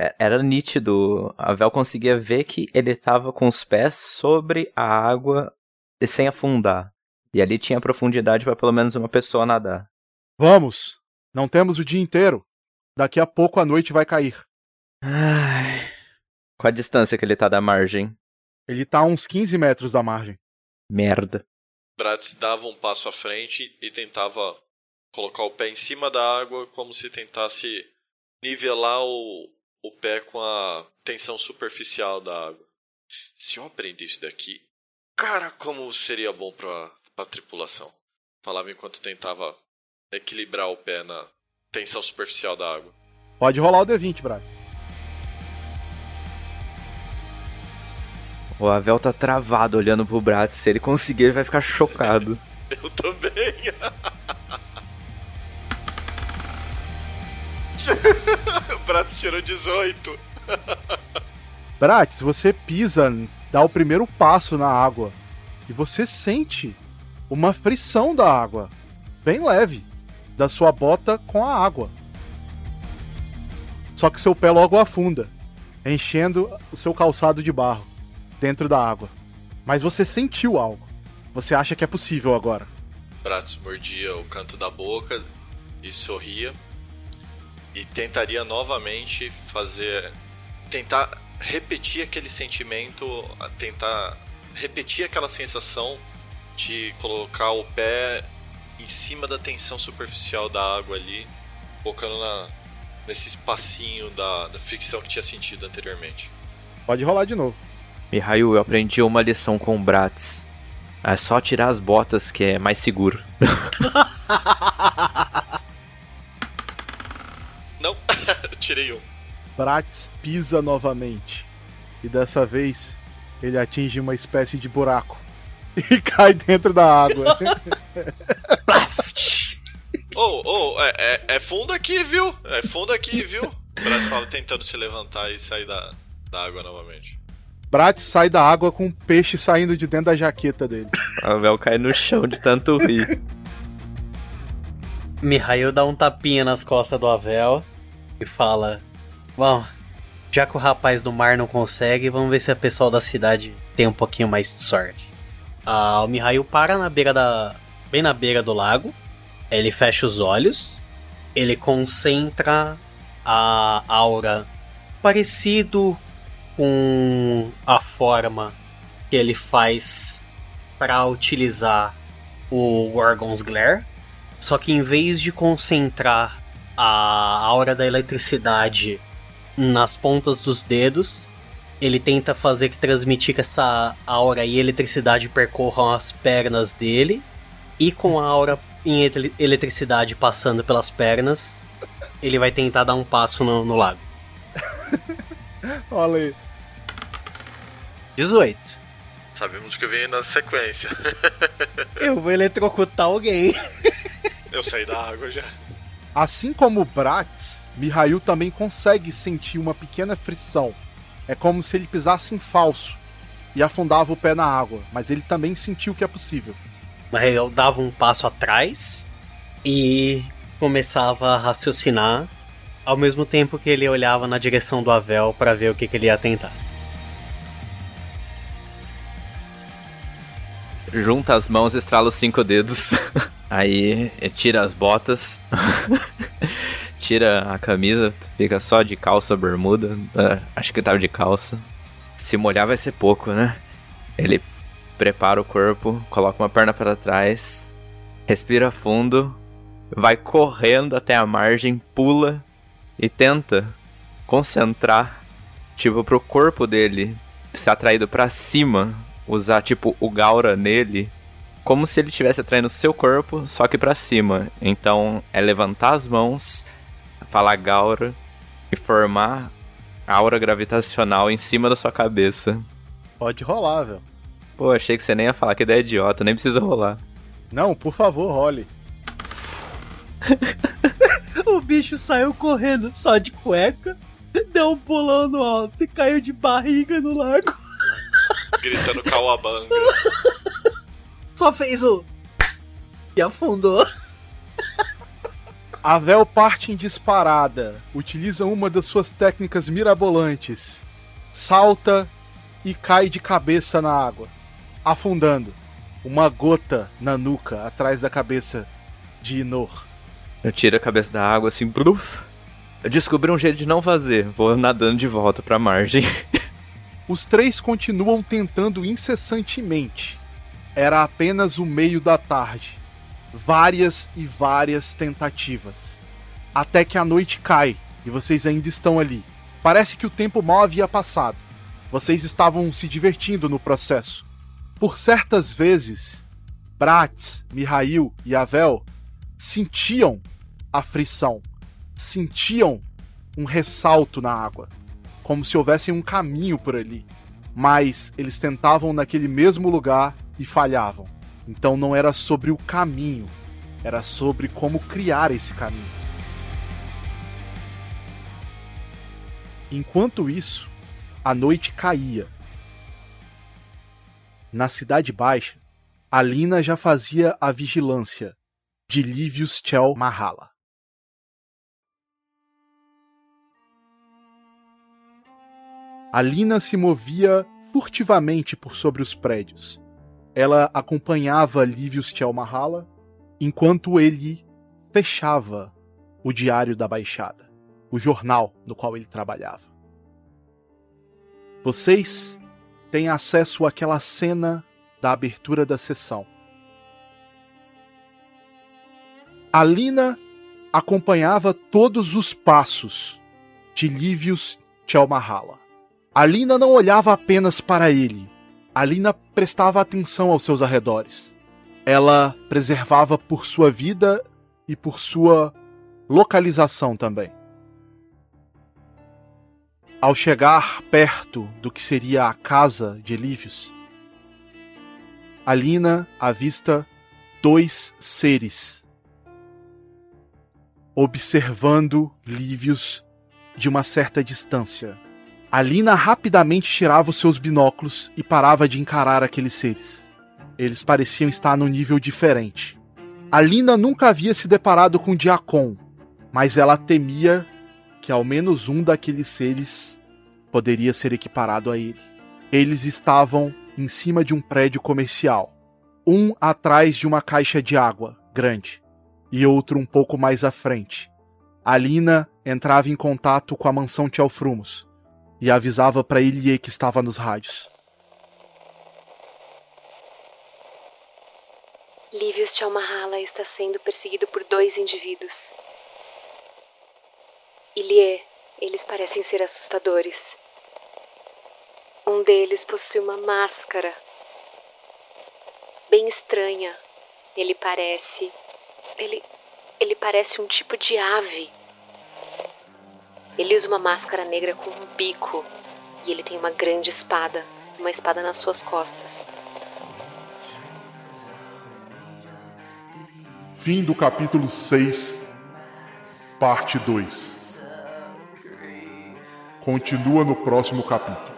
C: É, era nítido. A Vel conseguia ver que ele estava com os pés sobre a água e sem afundar. E ali tinha profundidade para pelo menos uma pessoa nadar.
A: Vamos! Não temos o dia inteiro. Daqui a pouco a noite vai cair.
C: Ai. Qual a distância que ele tá da margem?
A: Ele tá a uns 15 metros da margem.
C: Merda.
D: Bratz dava um passo à frente e tentava colocar o pé em cima da água como se tentasse nivelar o, o pé com a tensão superficial da água. Se eu aprender isso daqui, cara, como seria bom pra, pra tripulação. Falava enquanto tentava equilibrar o pé na tensão superficial da água.
A: Pode rolar o D20, Braz.
C: O Avel tá travado olhando pro Bratz. Se ele conseguir, ele vai ficar chocado.
D: Eu também. Bratz tirou 18.
A: Bratz, você pisa, dá o primeiro passo na água e você sente uma frição da água, bem leve, da sua bota com a água. Só que seu pé logo afunda, enchendo o seu calçado de barro dentro da água. Mas você sentiu algo. Você acha que é possível agora.
D: Bratz mordia o canto da boca e sorria e tentaria novamente fazer tentar repetir aquele sentimento, tentar repetir aquela sensação de colocar o pé em cima da tensão superficial da água ali, focando na, nesse espacinho da, da fricção que tinha sentido anteriormente.
A: Pode rolar de novo.
C: Mihail, eu aprendi uma lição com o Bratz. É só tirar as botas que é mais seguro.
D: Não, tirei um.
A: Bratz pisa novamente. E dessa vez ele atinge uma espécie de buraco. E cai dentro da água.
D: oh, oh, é, é, é, fundo aqui, viu? É fundo aqui, viu? O Bratz fala tentando se levantar e sair da, da água novamente.
A: Bratz sai da água com um peixe saindo de dentro da jaqueta dele.
C: A Vel cai no chão de tanto rir.
E: Mihail dá um tapinha nas costas do Avel e fala: Bom, já que o rapaz do mar não consegue, vamos ver se a pessoal da cidade tem um pouquinho mais de sorte. Ah, o Mihail para na beira da, bem na beira do lago. Ele fecha os olhos. Ele concentra a aura parecido com a forma que ele faz para utilizar o Gorgon's Glare. Só que em vez de concentrar a aura da eletricidade nas pontas dos dedos, ele tenta fazer que transmitir que essa aura e eletricidade percorram as pernas dele. E com a aura em eletricidade passando pelas pernas, ele vai tentar dar um passo no, no lago.
A: Olha aí.
E: 18.
D: Sabemos que vem na sequência.
E: Eu vou eletrocutar alguém.
D: Eu saí da água já.
A: Assim como o Bratz, Mihail também consegue sentir uma pequena frição. É como se ele pisasse em falso e afundava o pé na água, mas ele também sentiu que é possível.
E: Mihail dava um passo atrás e começava a raciocinar, ao mesmo tempo que ele olhava na direção do Avel para ver o que, que ele ia tentar.
C: Junta as mãos, estrala os cinco dedos. Aí tira as botas. tira a camisa, fica só de calça bermuda. Uh, acho que tava de calça. Se molhar vai ser pouco, né? Ele prepara o corpo, coloca uma perna para trás, respira fundo, vai correndo até a margem, pula e tenta concentrar, tipo, pro corpo dele ser atraído para cima, usar tipo o Gaura nele, como se ele estivesse atraindo seu corpo, só que para cima. Então é levantar as mãos falar Gaura e formar aura gravitacional em cima da sua cabeça.
A: Pode rolar, velho.
C: Pô, achei que você nem ia falar que ideia idiota, nem precisa rolar.
A: Não, por favor, role.
E: o bicho saiu correndo só de cueca, deu um pulão no alto e caiu de barriga no lago.
D: Gritando calabanga.
E: Só fez o. E afundou.
A: A Vel parte em disparada, utiliza uma das suas técnicas mirabolantes, salta e cai de cabeça na água, afundando, uma gota na nuca atrás da cabeça de Inor.
C: Eu tiro a cabeça da água assim, bruf. Eu descobri um jeito de não fazer, vou nadando de volta para a margem.
A: Os três continuam tentando incessantemente. Era apenas o meio da tarde várias e várias tentativas. Até que a noite cai e vocês ainda estão ali. Parece que o tempo mal havia passado. Vocês estavam se divertindo no processo. Por certas vezes, Bratz, Mihail e Avel sentiam a frição, sentiam um ressalto na água, como se houvesse um caminho por ali. Mas eles tentavam naquele mesmo lugar e falhavam. Então não era sobre o caminho, era sobre como criar esse caminho. Enquanto isso, a noite caía. Na Cidade Baixa, Alina já fazia a vigilância de Livius Chel Mahala. Alina se movia furtivamente por sobre os prédios, ela acompanhava Livius Thelmahala enquanto ele fechava o Diário da Baixada, o jornal no qual ele trabalhava. Vocês têm acesso àquela cena da abertura da sessão. Alina acompanhava todos os passos de Livius Thelmahala. Alina não olhava apenas para ele, Alina prestava atenção aos seus arredores. Ela preservava por sua vida e por sua localização também. Ao chegar perto do que seria a casa de Elívios, Alina avista dois seres observando Lívios de uma certa distância. Alina rapidamente tirava os seus binóculos e parava de encarar aqueles seres. Eles pareciam estar num nível diferente. Alina nunca havia se deparado com Diacon, mas ela temia que ao menos um daqueles seres poderia ser equiparado a ele. Eles estavam em cima de um prédio comercial. um atrás de uma caixa de água grande e outro um pouco mais à frente. Alina entrava em contato com a mansão Tchelfrumos e avisava para Ilie que estava nos rádios.
B: Livius Chalmahala está sendo perseguido por dois indivíduos. Ilie, eles parecem ser assustadores. Um deles possui uma máscara bem estranha. Ele parece. Ele. Ele parece um tipo de ave. Ele usa uma máscara negra com um bico. E ele tem uma grande espada. Uma espada nas suas costas.
F: Fim do capítulo 6, parte 2. Continua no próximo capítulo.